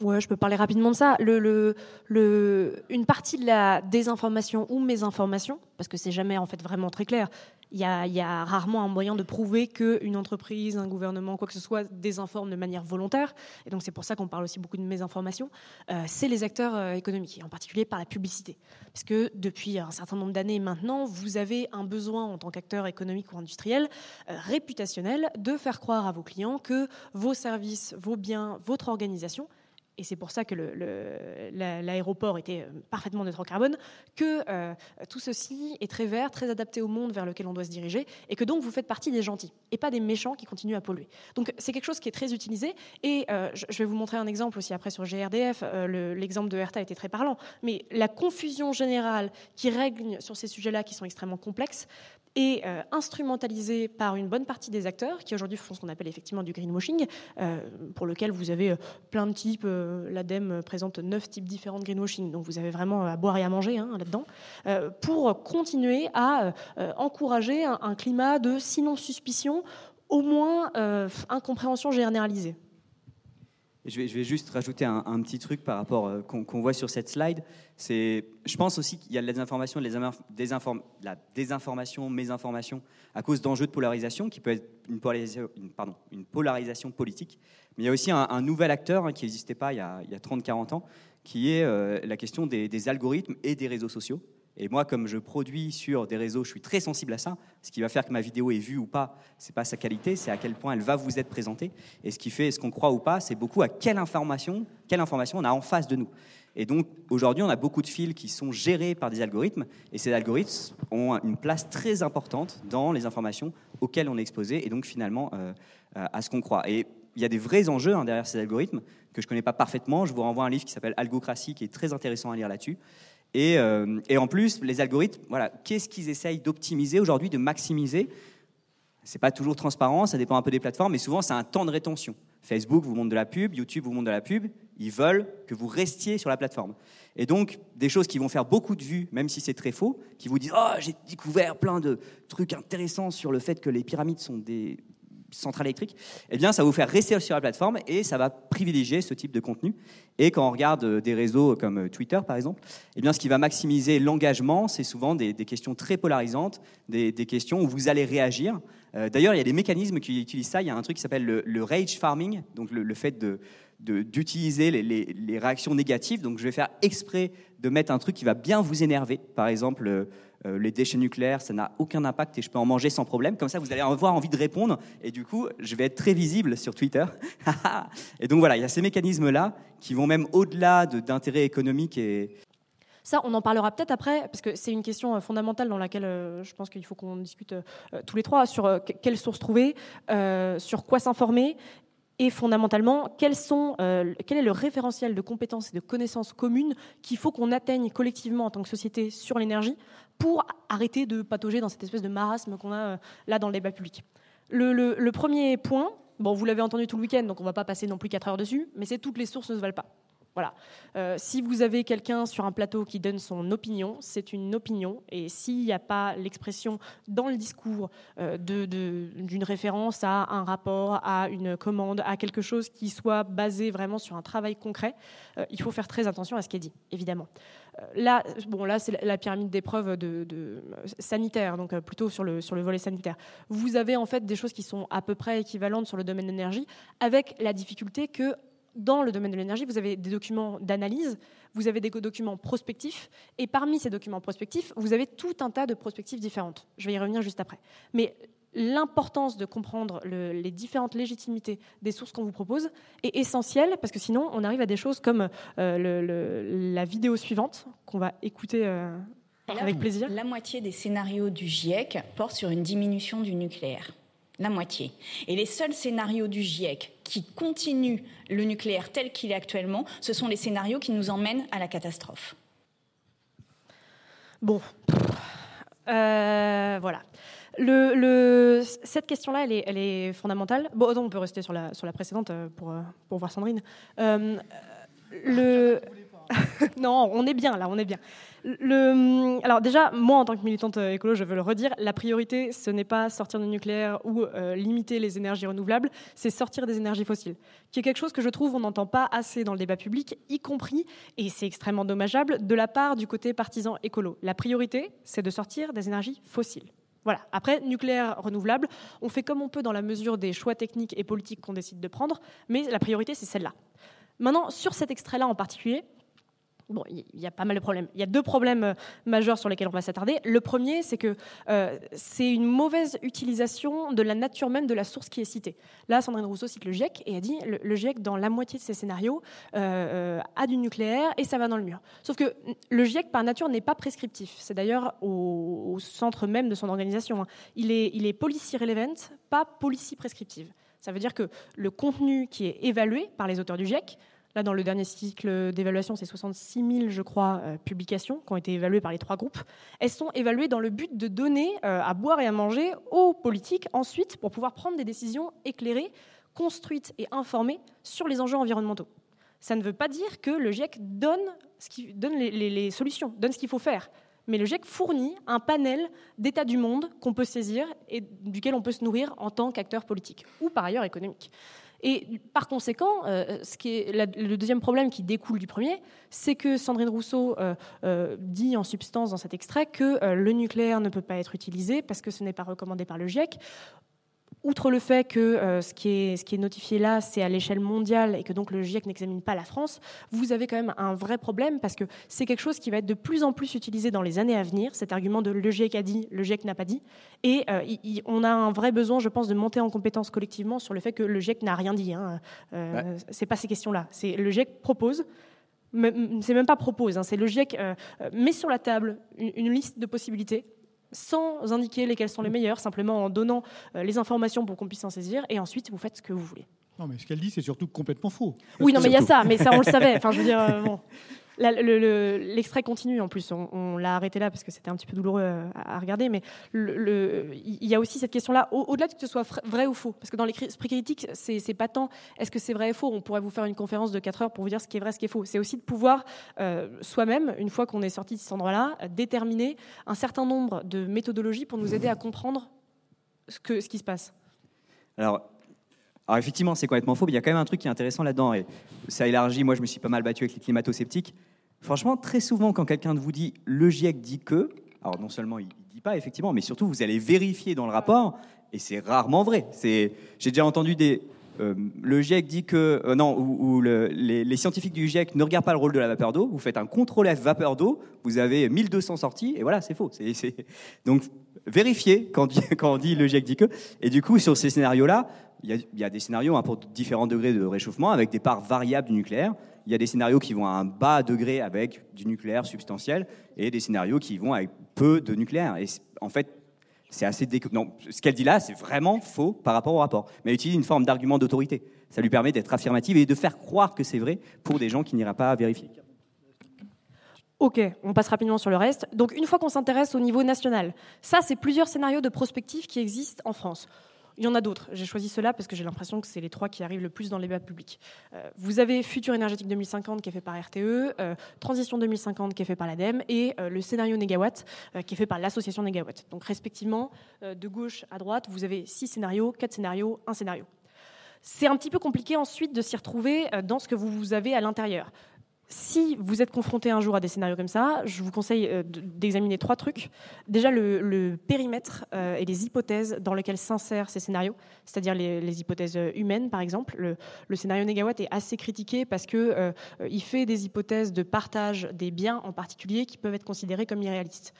Ouais, je peux parler rapidement de ça. Une partie de la désinformation ou mésinformation, parce que c'est jamais en fait vraiment très clair, il y, a, rarement un moyen de prouver qu'une entreprise, un gouvernement, quoi que ce soit, désinforme de manière volontaire. Et donc c'est pour ça qu'on parle aussi beaucoup de mésinformation. Euh, c'est les acteurs euh, économiques, et en particulier par la publicité. Parce que depuis un certain nombre d'années maintenant, vous avez un besoin en tant qu'acteur économique ou industriel, euh, réputationnel, de faire croire à vos clients que vos services, vos biens, votre organisation et c'est pour ça que l'aéroport était euh, parfaitement neutre en carbone, que euh, tout ceci est très vert, très adapté au monde vers lequel on doit se diriger, et que donc vous faites partie des gentils, et pas des méchants qui continuent à polluer. Donc c'est quelque chose qui est très utilisé, et euh, je vais vous montrer un exemple aussi après sur GRDF, l'exemple de Hertha était très parlant, mais la confusion générale qui règne sur ces sujets-là, qui sont extrêmement complexes, est euh, instrumentalisé par une bonne partie des acteurs qui aujourd'hui font ce qu'on appelle effectivement du greenwashing, pour lequel vous avez plein de types. L'ADEME présente neuf types différents de greenwashing, donc vous avez vraiment à boire et à manger hein, là-dedans, pour continuer à encourager un, climat de sinon suspicion, au moins incompréhension généralisée. Je vais, juste rajouter un, petit truc par rapport qu'on voit sur cette slide. Je pense aussi qu'il y a de la désinformation, la désinformation, mésinformation, à cause d'enjeux de polarisation, qui peut être une polarisation, pardon, une polarisation politique. Mais il y a aussi un, nouvel acteur hein, qui n'existait pas il y a, 30-40 ans, qui est euh, la question des, algorithmes et des réseaux sociaux. Et moi, comme je produis sur des réseaux, je suis très sensible à ça. Ce qui va faire que ma vidéo est vue ou pas, c'est pas sa qualité, c'est à quel point elle va vous être présentée. Et ce qui fait ce qu'on croit ou pas, c'est beaucoup à quelle information, quelle information on a en face de nous. Et donc, aujourd'hui, on a beaucoup de fils qui sont gérés par des algorithmes, et ces algorithmes ont une place très importante dans les informations auxquelles on est exposé, et donc finalement euh, à ce qu'on croit. Et il y a des vrais enjeux hein, derrière ces algorithmes que je ne connais pas parfaitement. Je vous renvoie un livre qui s'appelle Algocratie, qui est très intéressant à lire là-dessus. Et, euh, et, en plus, les algorithmes, voilà, qu'est-ce qu'ils essayent d'optimiser aujourd'hui, de maximiser? C'est pas toujours transparent, ça dépend un peu des plateformes, mais souvent c'est un temps de rétention. Facebook vous montre de la pub, YouTube vous montre de la pub, ils veulent que vous restiez sur la plateforme. Et donc, des choses qui vont faire beaucoup de vues, même si c'est très faux, qui vous disent Oh, j'ai découvert plein de trucs intéressants sur le fait que les pyramides sont des centrales électriques, eh bien, ça va vous faire rester sur la plateforme et ça va privilégier ce type de contenu. Et quand on regarde euh, des réseaux comme euh, Twitter, par exemple, eh bien, ce qui va maximiser l'engagement, c'est souvent des, questions très polarisantes, des, questions où vous allez réagir. Euh, d'ailleurs, il y a des mécanismes qui utilisent ça. Il y a un truc qui s'appelle le, rage farming, donc le fait d'utiliser les, réactions négatives. Donc je vais faire exprès de mettre un truc qui va bien vous énerver. Par exemple, euh, euh, les déchets nucléaires, ça n'a aucun impact et je peux en manger sans problème. Comme ça, vous allez avoir envie de répondre et du coup, je vais être très visible sur Twitter. et donc voilà, il y a ces mécanismes-là qui vont même au-delà d'intérêts économiques et, ça, on en parlera peut-être après, parce que c'est une question euh, fondamentale dans laquelle je pense qu'il faut qu'on discute tous les trois sur quelles sources trouver, sur quoi s'informer et fondamentalement, euh, quel est le référentiel de compétences et de connaissances communes qu'il faut qu'on atteigne collectivement en tant que société sur l'énergie pour arrêter de patauger dans cette espèce de marasme qu'on a euh, là dans le débat public. Le, premier point, bon, vous l'avez entendu tout le week-end, donc on ne va pas passer non plus 4 heures dessus, mais c'est toutes les sources ne se valent pas. Voilà. Euh, si vous avez quelqu'un sur un plateau qui donne son opinion, c'est une opinion. Et s'il n'y a pas l'expression dans le discours euh, d'une référence à un rapport, à une commande, à quelque chose qui soit basé vraiment sur un travail concret, euh, il faut faire très attention à ce qui est dit, évidemment. Là, bon, là c'est la pyramide d'épreuves de, de, sanitaire, donc plutôt sur le, sur le volet sanitaire. Vous avez en fait des choses qui sont à peu près équivalentes sur le domaine de l'énergie, avec la difficulté que dans le domaine de l'énergie, vous avez des documents d'analyse, vous avez des documents prospectifs, et parmi ces documents prospectifs, vous avez tout un tas de prospectives différentes. Je vais y revenir juste après. Mais l'importance de comprendre les différentes légitimités des sources qu'on vous propose est essentielle, parce que sinon, on arrive à des choses comme euh, la vidéo suivante, qu'on va écouter euh, avec plaisir. La moitié des scénarios du GIEC portent sur une diminution du nucléaire la moitié. Et les seuls scénarios du GIEC qui continuent le nucléaire tel qu'il est actuellement, ce sont les scénarios qui nous emmènent à la catastrophe. Bon, euh, voilà. Cette question-là, elle est, fondamentale. Bon, on peut rester sur la, précédente euh, pour, euh, pour voir Sandrine. non, on est bien là, on est bien. Alors déjà, moi en tant que militante euh, écolo, je veux le redire, la priorité, ce n'est pas sortir du nucléaire ou euh, limiter les énergies renouvelables, c'est sortir des énergies fossiles, qui est quelque chose que je trouve on n'entend pas assez dans le débat public, y compris, et c'est extrêmement dommageable, de la part du côté partisan écolo. La priorité, c'est de sortir des énergies fossiles. Voilà. Après, nucléaire renouvelable, on fait comme on peut dans la mesure des choix techniques et politiques qu'on décide de prendre, mais la priorité, c'est celle-là. Maintenant, sur cet extrait-là en particulier, Bon, il y a pas mal de problèmes. Deux problèmes euh, majeurs sur lesquels on va s'attarder. Le premier, c'est que euh, c'est une mauvaise utilisation de la nature même de la source qui est citée. Là, Sandrine Rousseau cite le GIEC et a dit le, le GIEC, dans la moitié de ses scénarios, euh, a du nucléaire et ça va dans le mur. Sauf que le GIEC, par nature, n'est pas prescriptif. C'est d'ailleurs au, centre même de son organisation. Hein. Il est, il est policy relevant, pas policy prescriptive. Ça veut dire que le contenu qui est évalué par les auteurs du GIEC Là, dans le dernier cycle d'évaluation, c'est 66 000, je crois, euh, publications qui ont été évaluées par les trois groupes. Elles sont évaluées dans le but de donner euh, à boire et à manger aux politiques ensuite pour pouvoir prendre des décisions éclairées, construites et informées sur les enjeux environnementaux. Ça ne veut pas dire que le GIEC donne, les, les solutions, donne ce qu'il faut faire. Mais le GIEC fournit un panel d'états du monde qu'on peut saisir et duquel on peut se nourrir en tant qu'acteur politique ou par ailleurs économique. Et par conséquent, euh, le deuxième problème qui découle du premier, c'est que Sandrine Rousseau euh, euh, dit en substance dans cet extrait que le nucléaire ne peut pas être utilisé parce que ce n'est pas recommandé par le GIEC outre le fait que euh, ce, qui est, ce, qui est, notifié là, c'est à l'échelle mondiale et que donc le GIEC n'examine pas la France, vous avez quand même un vrai problème parce que c'est quelque chose qui va être de plus en plus utilisé dans les années à venir, cet argument de le GIEC a dit, le GIEC n'a pas dit. Et euh, on a un vrai besoin, je pense, de monter en compétence collectivement sur le fait que le GIEC n'a rien dit. Hein. Euh, C'est pas ces questions-là. C'est le GIEC propose. C'est même pas propose, hein. c'est le GIEC euh, met sur la table une liste de possibilités sans indiquer lesquels sont les meilleurs, simplement en donnant euh, les informations pour qu'on puisse en saisir, et ensuite vous faites ce que vous voulez. Non, mais ce qu'elle dit, c'est surtout complètement faux. Oui, non, mais il y a ça, mais ça, on le savait. Enfin, je veux dire, euh, bon. L'extrait continue en plus, on, l'a arrêté là parce que c'était un petit peu douloureux euh, à, regarder, mais il y a aussi cette question-là, au-delà de que ce soit vrai ou faux, parce que dans l'esprit critique, c'est pas tant est-ce que c'est vrai ou faux, on pourrait vous faire une conférence de 4 heures pour vous dire ce qui est vrai, ce qui est faux. C'est aussi de pouvoir euh, soi-même, une fois qu'on est sorti de cet endroit-là, déterminer un certain nombre de méthodologies pour nous aider à comprendre ce qui se passe. Alors, alors effectivement, c'est complètement faux, mais il y a quand même un truc qui est intéressant là-dedans, et ça élargit, moi je me suis pas mal battu avec les climato-sceptiques. Franchement, très souvent, quand quelqu'un vous dit le GIEC dit que, alors non seulement il ne dit pas effectivement, mais surtout vous allez vérifier dans le rapport, et c'est rarement vrai. J'ai déjà entendu des, euh, le GIEC dit que euh, non, ou, les, scientifiques du GIEC ne regardent pas le rôle de la vapeur d'eau. Vous faites un contrôle F vapeur d'eau, vous avez 1200 sorties, et voilà, c'est faux. Donc vérifiez quand, on dit le GIEC dit que. Et du coup, sur ces scénarios-là, il y, a des scénarios hein, pour différents degrés de réchauffement avec des parts variables du nucléaire. Il y a des scénarios qui vont à un bas degré avec du nucléaire substantiel et des scénarios qui vont avec peu de nucléaire. Et en fait, c'est assez Non, ce qu'elle dit là, c'est vraiment faux par rapport au rapport. Mais elle utilise une forme d'argument d'autorité. Ça lui permet d'être affirmative et de faire croire que c'est vrai pour des gens qui n'iraient pas vérifier. Ok, on passe rapidement sur le reste. Donc une fois qu'on s'intéresse au niveau national, ça c'est plusieurs scénarios de prospective qui existent en France. Il y en a d'autres. J'ai choisi cela parce que j'ai l'impression que c'est les trois qui arrivent le plus dans les débat public. Euh, vous avez Futur énergétique 2050 qui est fait par RTE, euh, Transition 2050 qui est fait par l'ADEME et euh, le scénario Négawatt qui est fait par l'association Négawatt. Donc respectivement, de gauche à droite, vous avez six scénarios, quatre scénarios, un scénario. C'est un petit peu compliqué ensuite de s'y retrouver dans ce que vous avez à l'intérieur si vous êtes confronté un jour à des scénarios comme ça, je vous conseille euh, d'examiner trois trucs. Déjà, le, périmètre euh, et les hypothèses dans lesquelles s'insèrent ces scénarios, c'est-à-dire les, hypothèses humaines, par exemple. Le, scénario Negawatt est assez critiqué parce qu'il euh, fait des hypothèses de partage des biens en particulier qui peuvent être considérées comme irréalistes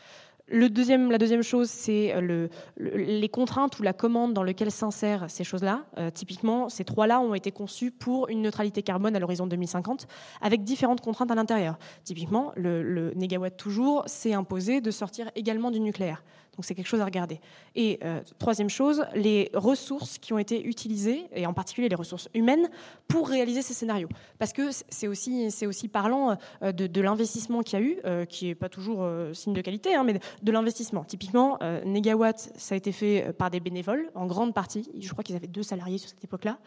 la deuxième chose, c'est euh, les contraintes ou la commande dans lequel s'insèrent ces choses-là. Euh, typiquement, ces trois-là ont été conçus pour une neutralité carbone à l'horizon 2050, avec différentes contraintes à l'intérieur. Typiquement, le, le négawatt toujours s'est imposé de sortir également du nucléaire. Donc c'est quelque chose à regarder. Et euh, troisième chose, les ressources qui ont été utilisées, et en particulier les ressources humaines, pour réaliser ces scénarios. Parce que c'est aussi, aussi parlant euh, de, l'investissement qu'il y a eu, euh, qui n'est pas toujours signe de qualité, hein, mais de l'investissement. Typiquement, Negawatt, ça a été fait par des bénévoles, en grande partie. Je crois qu'ils avaient deux salariés sur cette époque-là.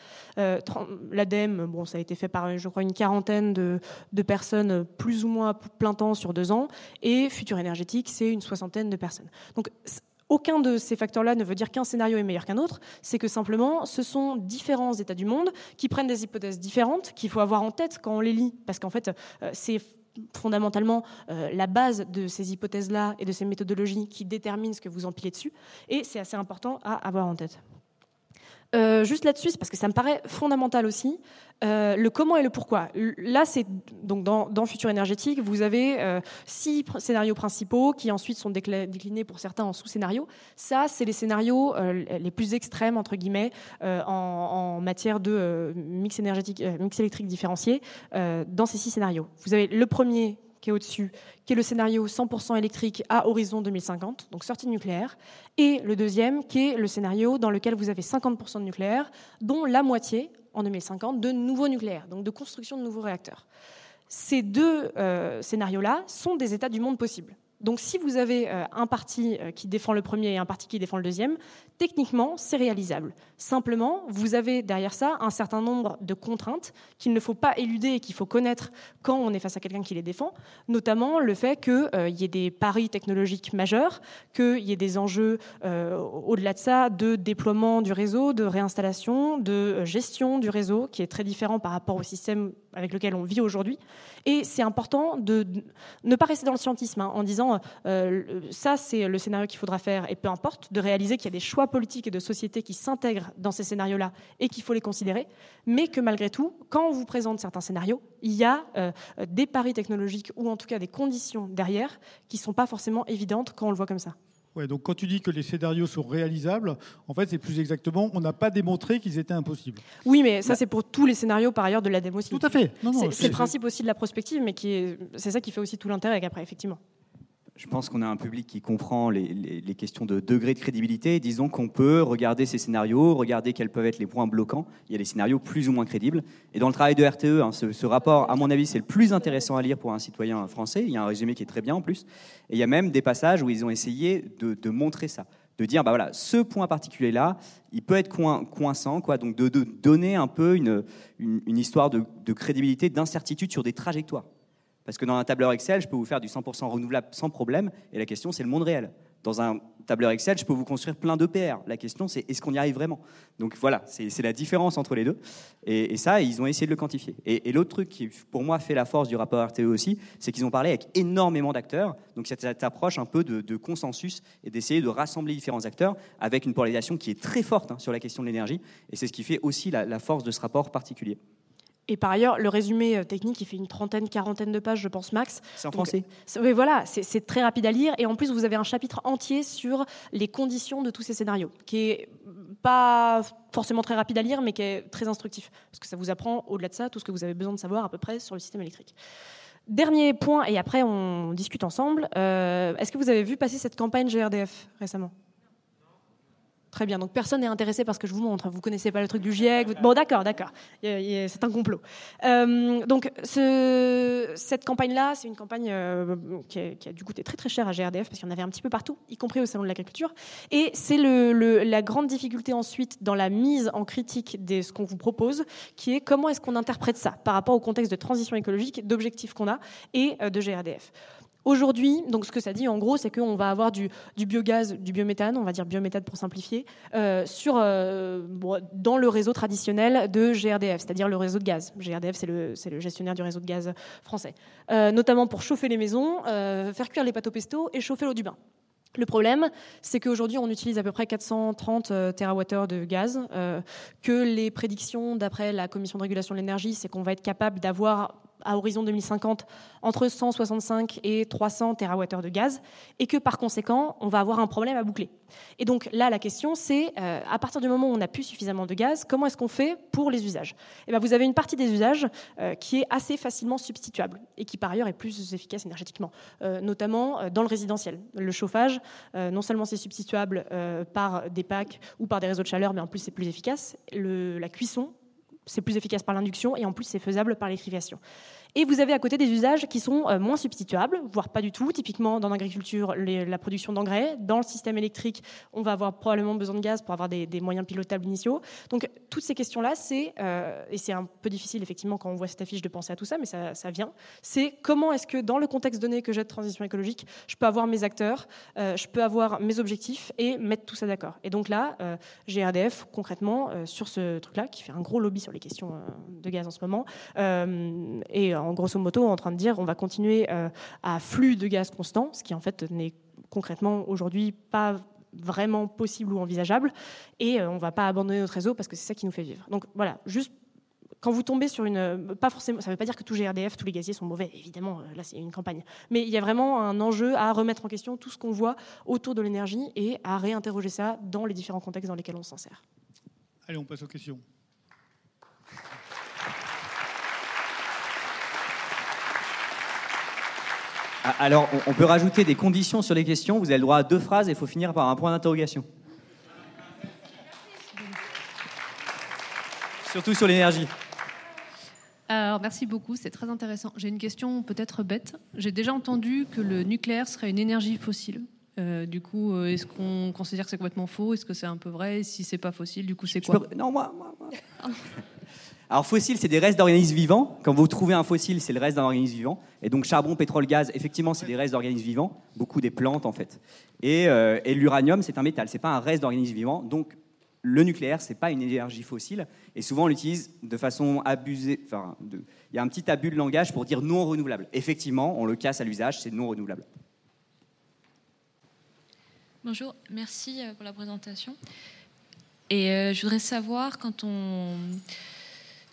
L'ADEME, bon, ça a été fait par, je crois, une quarantaine de, personnes, plus ou moins plein temps sur deux ans. Et Futur Énergétique, c'est une soixantaine de personnes. Donc aucun de ces facteurs-là ne veut dire qu'un scénario est meilleur qu'un autre, c'est que simplement ce sont différents états du monde qui prennent des hypothèses différentes qu'il faut avoir en tête quand on les lit, parce qu'en fait euh, c'est fondamentalement euh, la base de ces hypothèses-là et de ces méthodologies qui déterminent ce que vous empilez dessus, et c'est assez important à avoir en tête. Euh, juste là-dessus, parce que ça me paraît fondamental aussi, euh, le comment et le pourquoi. Là, c'est donc dans, Futur énergétique, vous avez euh, six scénarios principaux qui ensuite sont déclinés pour certains en sous-scénarios. Ça, c'est les scénarios les plus extrêmes entre guillemets en, en, matière de mix énergétique, mix électrique différencié dans ces six scénarios. Vous avez le premier qui est au-dessus, qui est le scénario 100% électrique à horizon 2050, donc sortie de nucléaire, et le deuxième, qui est le scénario dans lequel vous avez 50% de nucléaire, dont la moitié, en 2050, de nouveaux nucléaires, donc de construction de nouveaux réacteurs. Ces deux euh, scénarios-là sont des états du monde possibles. Donc si vous avez euh, un parti euh, qui défend le premier et un parti qui défend le deuxième, techniquement, c'est réalisable. Simplement, vous avez derrière ça un certain nombre de contraintes qu'il ne faut pas éluder et qu'il faut connaître quand on est face à quelqu'un qui les défend, notamment le fait qu'il euh, y ait des paris technologiques majeurs, qu'il y ait des enjeux au-delà de ça de déploiement du réseau, de réinstallation, de gestion du réseau, qui est très différent par rapport au système avec lequel on vit aujourd'hui. Et c'est important de ne pas rester dans le scientisme hein, en disant euh, ça c'est le scénario qu'il faudra faire et peu importe, de réaliser qu'il y a des choix politiques et de société qui s'intègrent dans ces scénarios-là et qu'il faut les considérer, mais que malgré tout, quand on vous présente certains scénarios, il y a euh, des paris technologiques ou en tout cas des conditions derrière qui ne sont pas forcément évidentes quand on le voit comme ça. Ouais, donc quand tu dis que les scénarios sont réalisables, en fait, c'est plus exactement, on n'a pas démontré qu'ils étaient impossibles. Oui, mais ça, bah c'est pour tous les scénarios par ailleurs de la démo. Tout à fait. C'est le principe aussi de la prospective, mais c'est ça qui fait aussi tout l'intérêt après, effectivement. Je pense qu'on a un public qui comprend les, questions de degré de crédibilité. Disons qu'on peut regarder ces scénarios, regarder quels peuvent être les points bloquants. Il y a des scénarios plus ou moins crédibles. Et dans le travail de RTE, hein, ce, rapport, à mon avis, c'est le plus intéressant à lire pour un citoyen français. Il y a un résumé qui est très bien en plus. Et il y a même des passages où ils ont essayé de, montrer ça de dire bah voilà ce point particulier là il peut être coinçant quoi donc de, donner un peu une, histoire de crédibilité d'incertitude sur des trajectoires parce que dans un tableur Excel, je peux vous faire du 100% renouvelable sans problème, et la question, c'est le monde réel. Dans un tableur Excel, je peux vous construire plein d'EPR. La question, c'est est-ce qu'on y arrive vraiment? Donc voilà, c'est la différence entre les deux. Et, ça, ils ont essayé de le quantifier. Et, l'autre truc qui, pour moi, fait la force du rapport RTE aussi, c'est qu'ils ont parlé avec énormément d'acteurs. Donc cette, approche un peu de, consensus et d'essayer de rassembler différents acteurs avec une polarisation qui est très forte hein, sur la question de l'énergie. Et c'est ce qui fait aussi la force de ce rapport particulier. Et par ailleurs, le résumé euh, technique, il fait une trentaine, quarantaine de pages, je pense, max. C'est en français Oui, voilà, c'est très rapide à lire. Et en plus, vous avez un chapitre entier sur les conditions de tous ces scénarios, qui est pas forcément très rapide à lire, mais qui est très instructif. Parce que ça vous apprend, au-delà de ça, tout ce que vous avez besoin de savoir à peu près sur le système électrique. Dernier point, et après on discute ensemble. Euh, est-ce que vous avez vu passer cette campagne GRDF récemment? Très bien. Donc personne n'est intéressé par ce que je vous montre. Vous connaissez pas le truc du GIEC. Bon, d'accord, d'accord. C'est un complot. Euh, donc ce, cette campagne-là, c'est une campagne euh, qui, a, du coup été très très chère à GRDF parce qu'il y en avait un petit peu partout, y compris au salon de l'agriculture. Et c'est la grande difficulté ensuite dans la mise en critique de ce qu'on vous propose, qui est comment est-ce qu'on interprète ça par rapport au contexte de transition écologique, d'objectifs qu'on a et euh, de GRDF. Aujourd'hui, donc ce que ça dit en gros, c'est qu'on va avoir du, biogaz, du biométhane, on va dire biométhane pour simplifier, euh, euh, dans le réseau traditionnel de GRDF, c'est-à-dire le réseau de gaz. GRDF, c'est le, le, gestionnaire du réseau de gaz français. Euh, notamment pour chauffer les maisons, faire cuire les pâtes au pesto et chauffer l'eau du bain. Le problème, c'est qu'aujourd'hui, on utilise à peu près 430 TWh de gaz, que les prédictions d'après la Commission de régulation de l'énergie, c'est qu'on va être capable d'avoir à horizon 2050 entre 165 et 300 TWh de gaz, et que par conséquent, on va avoir un problème à boucler. Et donc là, la question, c'est euh, à partir du moment où on n'a plus suffisamment de gaz, comment est-ce qu'on fait pour les usages? Et eh bien, Vous avez une partie des usages euh, qui est assez facilement substituable et qui par ailleurs est plus efficace énergétiquement, euh, notamment dans le résidentiel. Le chauffage, non seulement c'est substituable par des packs ou par des réseaux de chaleur, mais en plus c'est plus efficace. Le, la cuisson, c'est plus efficace par l'induction et en plus c'est faisable par l'électrification. Et vous avez à côté des usages qui sont euh, moins substituables, voire pas du tout. Typiquement, dans l'agriculture, la production d'engrais. Dans le système électrique, on va avoir probablement besoin de gaz pour avoir des, moyens pilotables initiaux. Donc, toutes ces questions-là, c'est, euh, et c'est un peu difficile effectivement quand on voit cette affiche de penser à tout ça, mais ça, vient, c'est comment est-ce que dans le contexte donné que j'ai de transition écologique, je peux avoir mes acteurs, euh, je peux avoir mes objectifs et mettre tout ça d'accord. Et donc là, j'ai RDF concrètement sur ce truc-là, qui fait un gros lobby sur les questions de gaz en ce moment. et en grosso modo en train de dire on va continuer euh, à flux de gaz constant, ce qui en fait n'est concrètement aujourd'hui pas vraiment possible ou envisageable, et on ne va pas abandonner notre réseau parce que c'est ça qui nous fait vivre. Donc voilà, juste quand vous tombez sur une. Pas forcément, ça ne veut pas dire que tous GRDF, tous les gaziers sont mauvais, évidemment, là c'est une campagne. Mais il y a vraiment un enjeu à remettre en question tout ce qu'on voit autour de l'énergie et à réinterroger ça dans les différents contextes dans lesquels on s'en sert. Allez, on passe aux questions. Alors, on peut rajouter des conditions sur les questions. Vous avez le droit à deux phrases et il faut finir par un point d'interrogation. Surtout sur l'énergie. Alors, merci beaucoup, c'est très intéressant. J'ai une question peut-être bête. J'ai déjà entendu que le nucléaire serait une énergie fossile. Euh, du coup, euh, est-ce qu'on considère que c'est complètement faux? Est-ce que c'est un peu vrai? Si c'est pas fossile, du coup, c'est quoi? Non, moi, moi, moi. Alors fossile, c'est des restes d'organismes vivants. Quand vous trouvez un fossile, c'est le reste d'un organisme vivant. Et donc charbon, pétrole, gaz, effectivement, c'est des restes d'organismes vivants, beaucoup des plantes en fait. Et, euh, l'uranium, c'est un métal, c'est pas un reste d'organisme vivant. Donc le nucléaire, c'est pas une énergie fossile. Et souvent, on l'utilise de façon abusée. Il y a un petit abus de langage pour dire non renouvelable. Effectivement, on le casse à l'usage, c'est non renouvelable. Bonjour, merci euh, pour la présentation. Et euh, je voudrais savoir quand on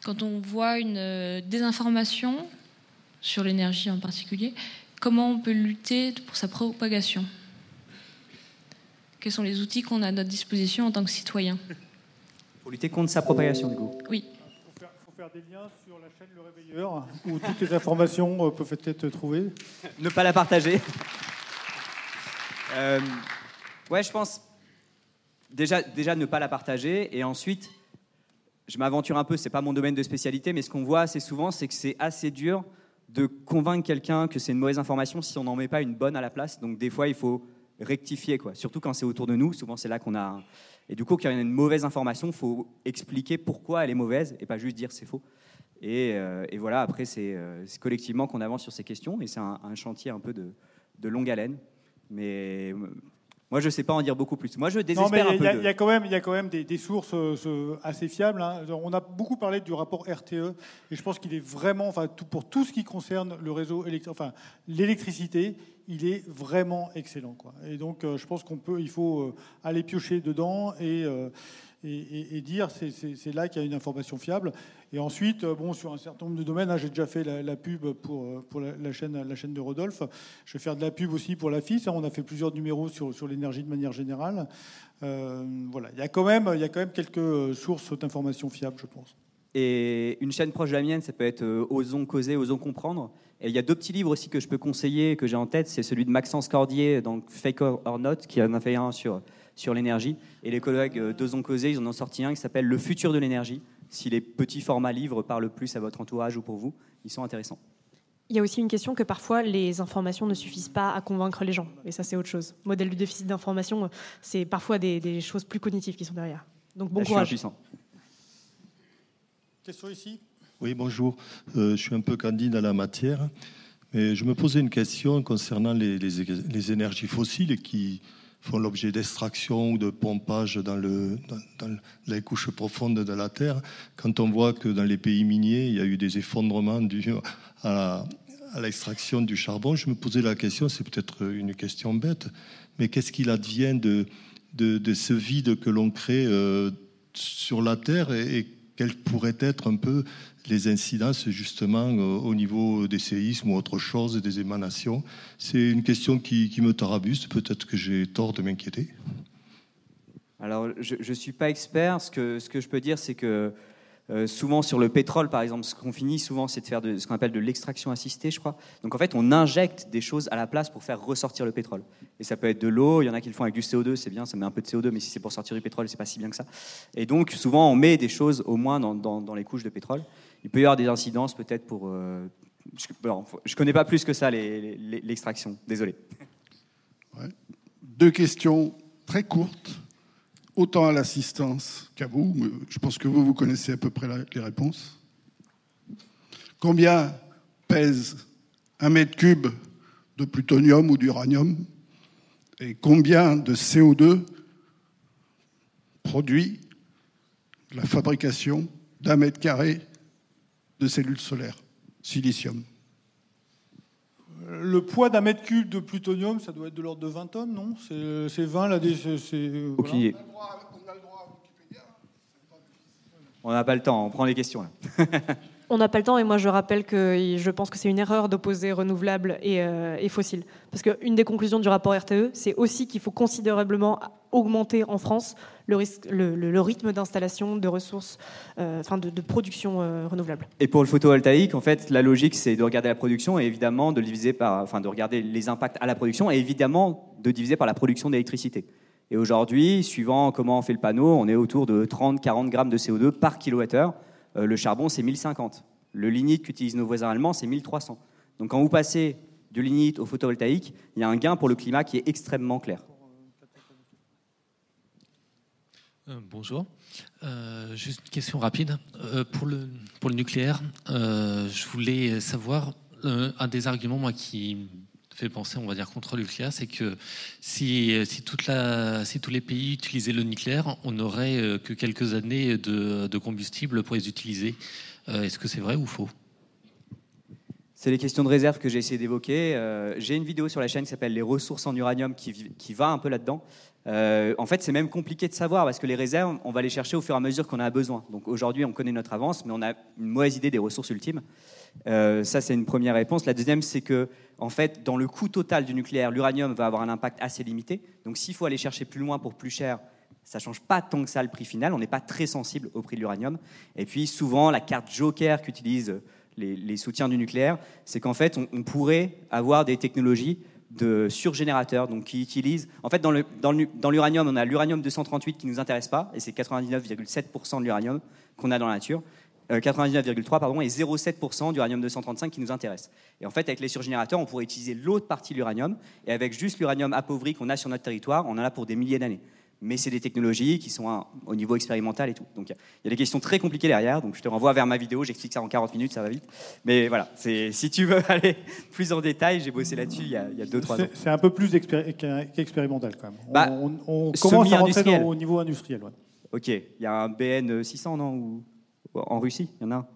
quand on voit une euh, désinformation sur l'énergie en particulier, comment on peut lutter pour sa propagation? Quels sont les outils qu'on a à notre disposition en tant que citoyen? Pour lutter contre sa propagation, du coup Oui. Il faut faire, des liens sur la chaîne Le Réveilleur, où toutes les informations euh, peuvent être trouvées. ne pas la partager. euh, ouais, je pense déjà, déjà ne pas la partager, et ensuite je m'aventure un peu, c'est pas mon domaine de spécialité, mais ce qu'on voit assez souvent, c'est que c'est assez dur de convaincre quelqu'un que c'est une mauvaise information si on n'en met pas une bonne à la place. Donc des fois, il faut rectifier, quoi. Surtout quand c'est autour de nous. Souvent, c'est là qu'on a. Et du coup, quand il y a une mauvaise information, il faut expliquer pourquoi elle est mauvaise et pas juste dire c'est faux. Et, euh, voilà, après, euh, c'est collectivement qu'on avance sur ces questions et c'est un, chantier un peu de, de longue haleine. Mais moi, je ne sais pas en dire beaucoup plus. Moi, je désespère non, mais Il y, a quand même, il y a quand même des, sources euh, assez fiables. Hein. On a beaucoup parlé du rapport RTE, et je pense qu'il est vraiment, enfin, tout, pour tout ce qui concerne le réseau, enfin, l'électricité, il est vraiment excellent. Quoi. Et donc, euh, je pense qu'on peut, il faut euh, aller piocher dedans et et, dire c'est là qu'il y a une information fiable. Et ensuite, euh, bon, sur un certain nombre de domaines, hein, j'ai déjà fait la, pub pour, euh, la, chaîne, de Rodolphe. Je vais faire de la pub aussi pour la FIS. On a fait plusieurs numéros sur, sur l'énergie de manière générale. Euh, voilà, il y, a quand même, il y a quand même quelques sources d'informations fiables, je pense. Et une chaîne proche de la mienne, ça peut être Osons causer, Osons comprendre. Et il y a deux petits livres aussi que je peux conseiller, que j'ai en tête. C'est celui de Maxence Cordier, donc Fake or Not, qui en a fait un sur sur l'énergie. Et les collègues euh, d'Ozon Causé, ils en ont sorti un qui s'appelle Le futur de l'énergie. Si les petits formats livres parlent plus à votre entourage ou pour vous, ils sont intéressants. Il y a aussi une question que parfois les informations ne suffisent pas à convaincre les gens. Et ça, c'est autre chose. Modèle du déficit d'information, c'est parfois des, choses plus cognitives qui sont derrière. Donc bon courage. Question ici? Oui, bonjour. Euh, je suis un peu candide à la matière. Mais je me posais une question concernant les, les énergies fossiles qui, font l'objet d'extraction ou de pompage dans, le, dans, les couches profondes de la Terre, quand on voit que dans les pays miniers, il y a eu des effondrements dus à, l'extraction du charbon, je me posais la question, c'est peut-être une question bête, mais qu'est-ce qu'il advient de, ce vide que l'on crée euh, sur la Terre quelles pourraient être un peu les incidences justement euh, au niveau des séismes ou autre chose, des émanations. C'est une question qui, me tarabuste. Peut-être que j'ai tort de m'inquiéter. Alors, je ne suis pas expert. Ce que, ce que je peux dire, c'est que euh, souvent sur le pétrole, par exemple, ce qu'on finit souvent, c'est de faire ce qu'on appelle de l'extraction assistée, je crois. Donc en fait, on injecte des choses à la place pour faire ressortir le pétrole. Et ça peut être de l'eau. Il y en a qui le font avec du CO2, c'est bien, ça met un peu de CO2, mais si c'est pour sortir du pétrole, c'est pas si bien que ça. Et donc souvent, on met des choses au moins dans, dans les couches de pétrole il peut y avoir des incidences peut-être pour... Euh, je ne connais pas plus que ça l'extraction, désolé. Deux questions très courtes, autant à l'assistance qu'à vous. Je pense que vous, vous connaissez à peu près les réponses. Combien pèse un mètre cube de plutonium ou d'uranium et combien de CO2 produit la fabrication d'un mètre carré de cellules solaires, silicium? Le poids d'un mètre cube de plutonium, ça doit être de l'ordre de 20 tonnes, non? C'est 20 là. C'est, Aucune On n'a pas le temps, on prend les questions là. On n'a pas le temps et moi je rappelle que je pense que c'est une erreur d'opposer renouvelable et, euh, et fossile. Parce qu'une des conclusions du rapport RTE, c'est aussi qu'il faut considérablement augmenter en France le, rythme d'installation de ressources, euh, enfin de, production euh, renouvelable. Et pour le photovoltaïque, en fait, la logique c'est de regarder la production et évidemment de diviser par, enfin de regarder les impacts à la production et évidemment de diviser par la production d'électricité. Et aujourd'hui, suivant comment on fait le panneau, on est autour de 30-40 grammes de CO2 par kilowattheure. Euh, le charbon, c'est 1050. Le lignite qu'utilisent nos voisins allemands, c'est 1300. Donc quand vous passez du lignite au photovoltaïque, il y a un gain pour le climat qui est extrêmement clair. Euh, bonjour. Euh, juste une question rapide. pour, le, pour le nucléaire, je voulais savoir un des arguments moi, qui fait penser, on va dire, contre le nucléaire, c'est que si, si, tous les pays utilisaient le nucléaire, on n'aurait euh, que quelques années de, combustible pour les utiliser. Euh, est-ce que c'est vrai ou faux? C'est les questions de réserve que j'ai essayé d'évoquer. Euh, j'ai une vidéo sur la chaîne qui s'appelle Les ressources en uranium qui va un peu là-dedans. En fait, c'est même compliqué de savoir parce que les réserves, on va les chercher au fur et à mesure qu'on a besoin. Donc aujourd'hui, on connaît notre avance, mais on a une mauvaise idée des ressources ultimes. Euh, ça, c'est une première réponse. La deuxième, c'est que, en fait, dans le coût total du nucléaire, l'uranium va avoir un impact assez limité. Donc, s'il faut aller chercher plus loin pour plus cher, ça change pas tant que ça le prix final. On n'est pas très sensible au prix de l'uranium. Et puis, souvent, la carte joker qu'utilisent les, soutiens du nucléaire, c'est qu'en fait, on, pourrait avoir des technologies de surgénérateurs, donc qui utilisent. En fait, dans l'uranium, dans on a l'uranium 238 qui ne nous intéresse pas, et c'est 99,7% de l'uranium qu'on a dans la nature. 99,3 euh, pardon, et 0,7% d'uranium 235 qui nous intéresse. Et en fait, avec les surgénérateurs, on pourrait utiliser l'autre partie de l'uranium, et avec juste l'uranium appauvri qu'on a sur notre territoire, on en a pour des milliers d'années. Mais c'est des technologies qui sont au niveau expérimental et tout. Donc il y a des questions très compliquées derrière. Donc je te renvoie vers ma vidéo, j'explique ça en 40 minutes, ça va vite. Mais voilà, si tu veux aller plus en détail, j'ai bossé là-dessus il y a 2-3 ans. C'est un peu plus qu'expérimental quand même. Bah, on, commence à rentrer au niveau industriel. Ok, il y a un BN 600, non en Russie Il y en a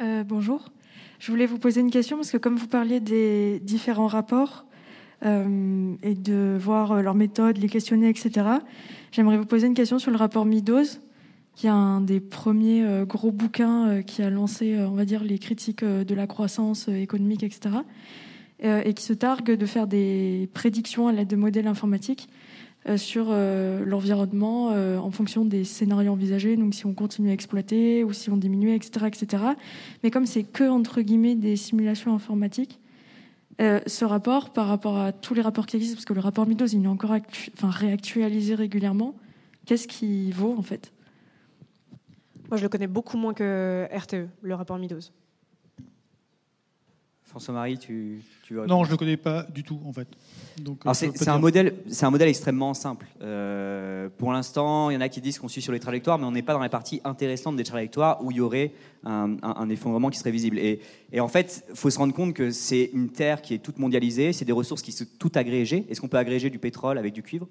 euh, Bonjour. Je voulais vous poser une question parce que comme vous parliez des différents rapports euh, et de voir euh, leurs méthodes, les questionner, etc., j'aimerais vous poser une question sur le rapport Midos, qui est un des premiers gros bouquins qui a lancé, on va dire, les critiques de la croissance économique, etc., et qui se targue de faire des prédictions à l'aide de modèles informatiques euh, sur euh, l'environnement euh, en fonction des scénarios envisagés, donc si on continue à exploiter ou si on diminue, etc. etc. Mais comme c'est que, entre guillemets, des simulations informatiques, ce rapport, par rapport à tous les rapports qui existent, parce que le rapport Midos, il est encore enfin, réactualisé régulièrement, qu'est-ce qui vaut en fait? Moi, je le connais beaucoup moins que RTE, le rapport Midos. François-Marie, tu, tu veux Non, je ne le connais pas du tout, en fait. Euh, c'est un, modèle, un modèle extrêmement simple. Euh, pour l'instant, il y en a qui disent qu'on suit sur les trajectoires, mais on n'est pas dans la partie intéressante des trajectoires où il y aurait un, effondrement qui serait visible. Et, en fait, il faut se rendre compte que c'est une terre qui est toute mondialisée, c'est des ressources qui sont toutes agrégées. Est-ce qu'on peut agréger du pétrole avec du cuivre?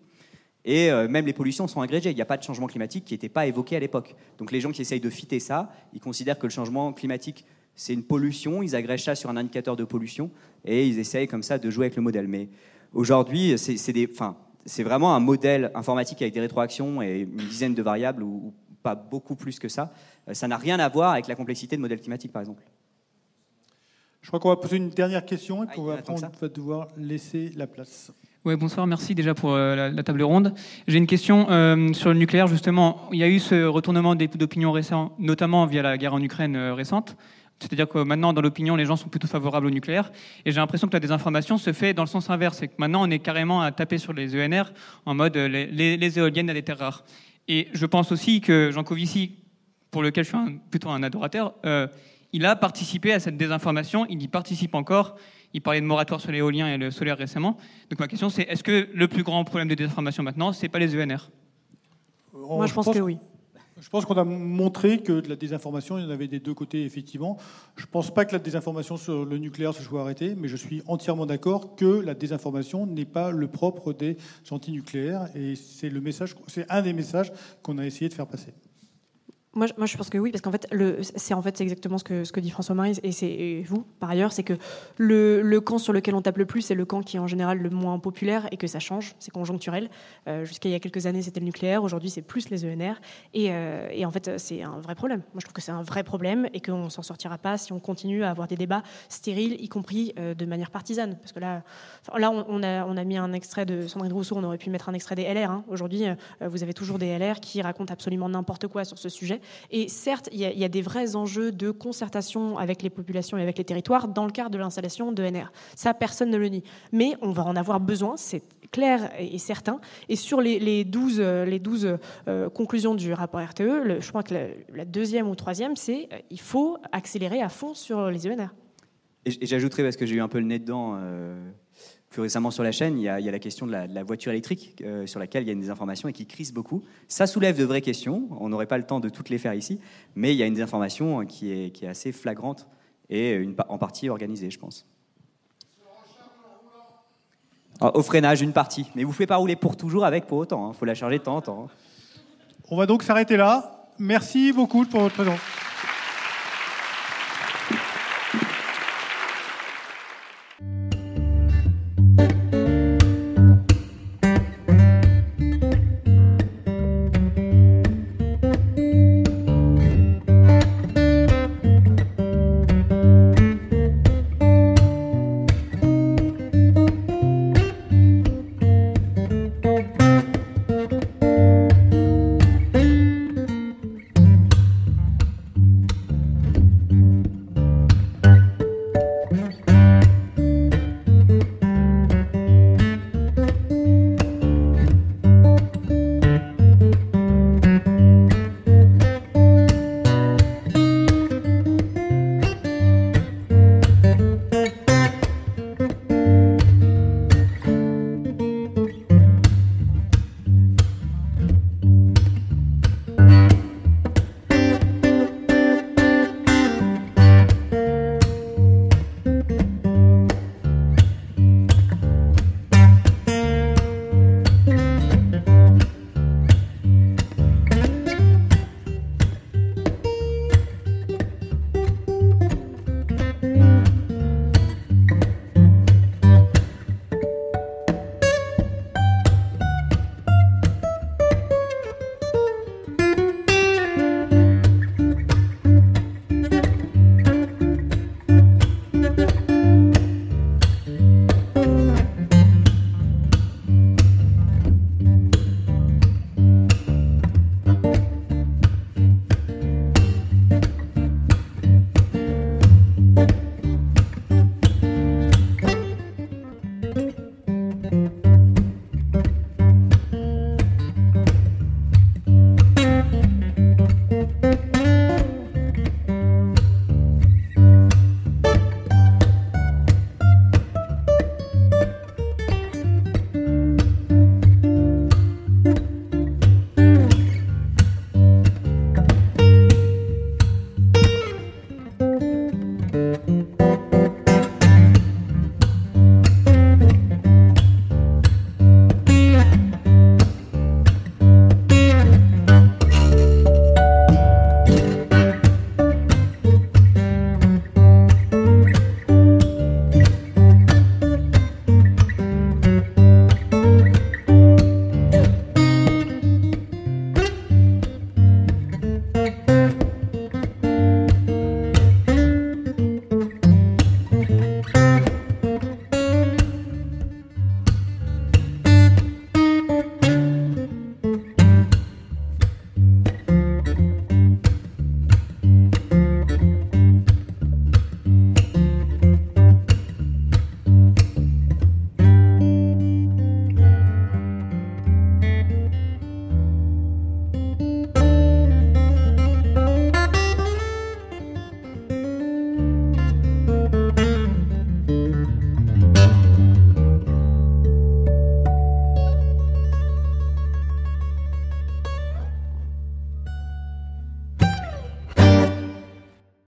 Et euh, même les pollutions sont agrégées. Il n'y a pas de changement climatique qui n'était pas évoqué à l'époque. Donc les gens qui essayent de fitter ça, ils considèrent que le changement climatique c'est une pollution, ils agrègent ça sur un indicateur de pollution et ils essayent comme ça de jouer avec le modèle. Mais aujourd'hui, c'est vraiment un modèle informatique avec des rétroactions et une dizaine de variables ou, pas beaucoup plus que ça. Euh, ça n'a rien à voir avec la complexité de modèles climatiques, par exemple. Je crois qu'on va poser une dernière question et puis après on va devoir laisser la place. Oui, bonsoir, merci déjà pour euh, la, table ronde. J'ai une question euh, sur le nucléaire, justement. Il y a eu ce retournement d'opinion récent, notamment via la guerre en Ukraine récente. C'est-à-dire que maintenant, dans l'opinion, les gens sont plutôt favorables au nucléaire. Et j'ai l'impression que la désinformation se fait dans le sens inverse. C'est que maintenant, on est carrément à taper sur les ENR en mode euh, les, éoliennes à des terres rares. Et je pense aussi que Jean Covici, pour lequel je suis plutôt un adorateur, euh, il a participé à cette désinformation. Il y participe encore. Il parlait de moratoire sur l'éolien et le solaire récemment. Donc ma question, c'est est-ce que le plus grand problème de désinformation maintenant, c'est pas les ENR Moi, je pense que oui. Je pense qu'on a montré que de la désinformation, il y en avait des deux côtés, effectivement. Je ne pense pas que la désinformation sur le nucléaire se soit arrêtée, mais je suis entièrement d'accord que la désinformation n'est pas le propre des anti-nucléaires, et c'est c'est un des messages qu'on a essayé de faire passer. Moi, moi, je pense que oui, parce qu'en fait, c'est en fait exactement ce que, ce que dit François-Marie et c'est vous, par ailleurs, c'est que le, le, camp sur lequel on tape le plus, c'est le camp qui est en général le moins populaire et que ça change, c'est conjoncturel. Euh, jusqu'à il y a quelques années, c'était le nucléaire, aujourd'hui, c'est plus les ENR. Et, euh, et en fait, c'est un vrai problème. Moi, je trouve que c'est un vrai problème et qu'on s'en sortira pas si on continue à avoir des débats stériles, y compris euh, de manière partisane. Parce que là, là on, a, on a mis un extrait de Sandrine Rousseau, on aurait pu mettre un extrait des LR. Hein. Aujourd'hui, vous avez toujours des LR qui racontent absolument n'importe quoi sur ce sujet. Et certes, il y, a des vrais enjeux de concertation avec les populations et avec les territoires dans le cadre de l'installation de NR. Ça, personne ne le nie. Mais on va en avoir besoin, c'est clair et certain. Et sur les, 12, les 12 euh, conclusions du rapport RTE, je crois que la, deuxième ou troisième, c'est euh, faut accélérer à fond sur les ENR. Et, j'ajouterais, parce que j'ai eu un peu le nez dedans, euh, plus récemment sur la chaîne, il y a, la question de la, voiture électrique euh, sur laquelle il y a des informations et qui crise beaucoup. Ça soulève de vraies questions. On n'aurait pas le temps de toutes les faire ici, mais il y a une désinformation qui est, qui est assez flagrante et une, en partie organisée, je pense. Ah, au freinage, une partie. Mais vous ne pouvez pas rouler pour toujours avec pour autant. Il hein. faut la charger de temps en temps. Hein. On va donc s'arrêter là. Merci beaucoup pour votre présence.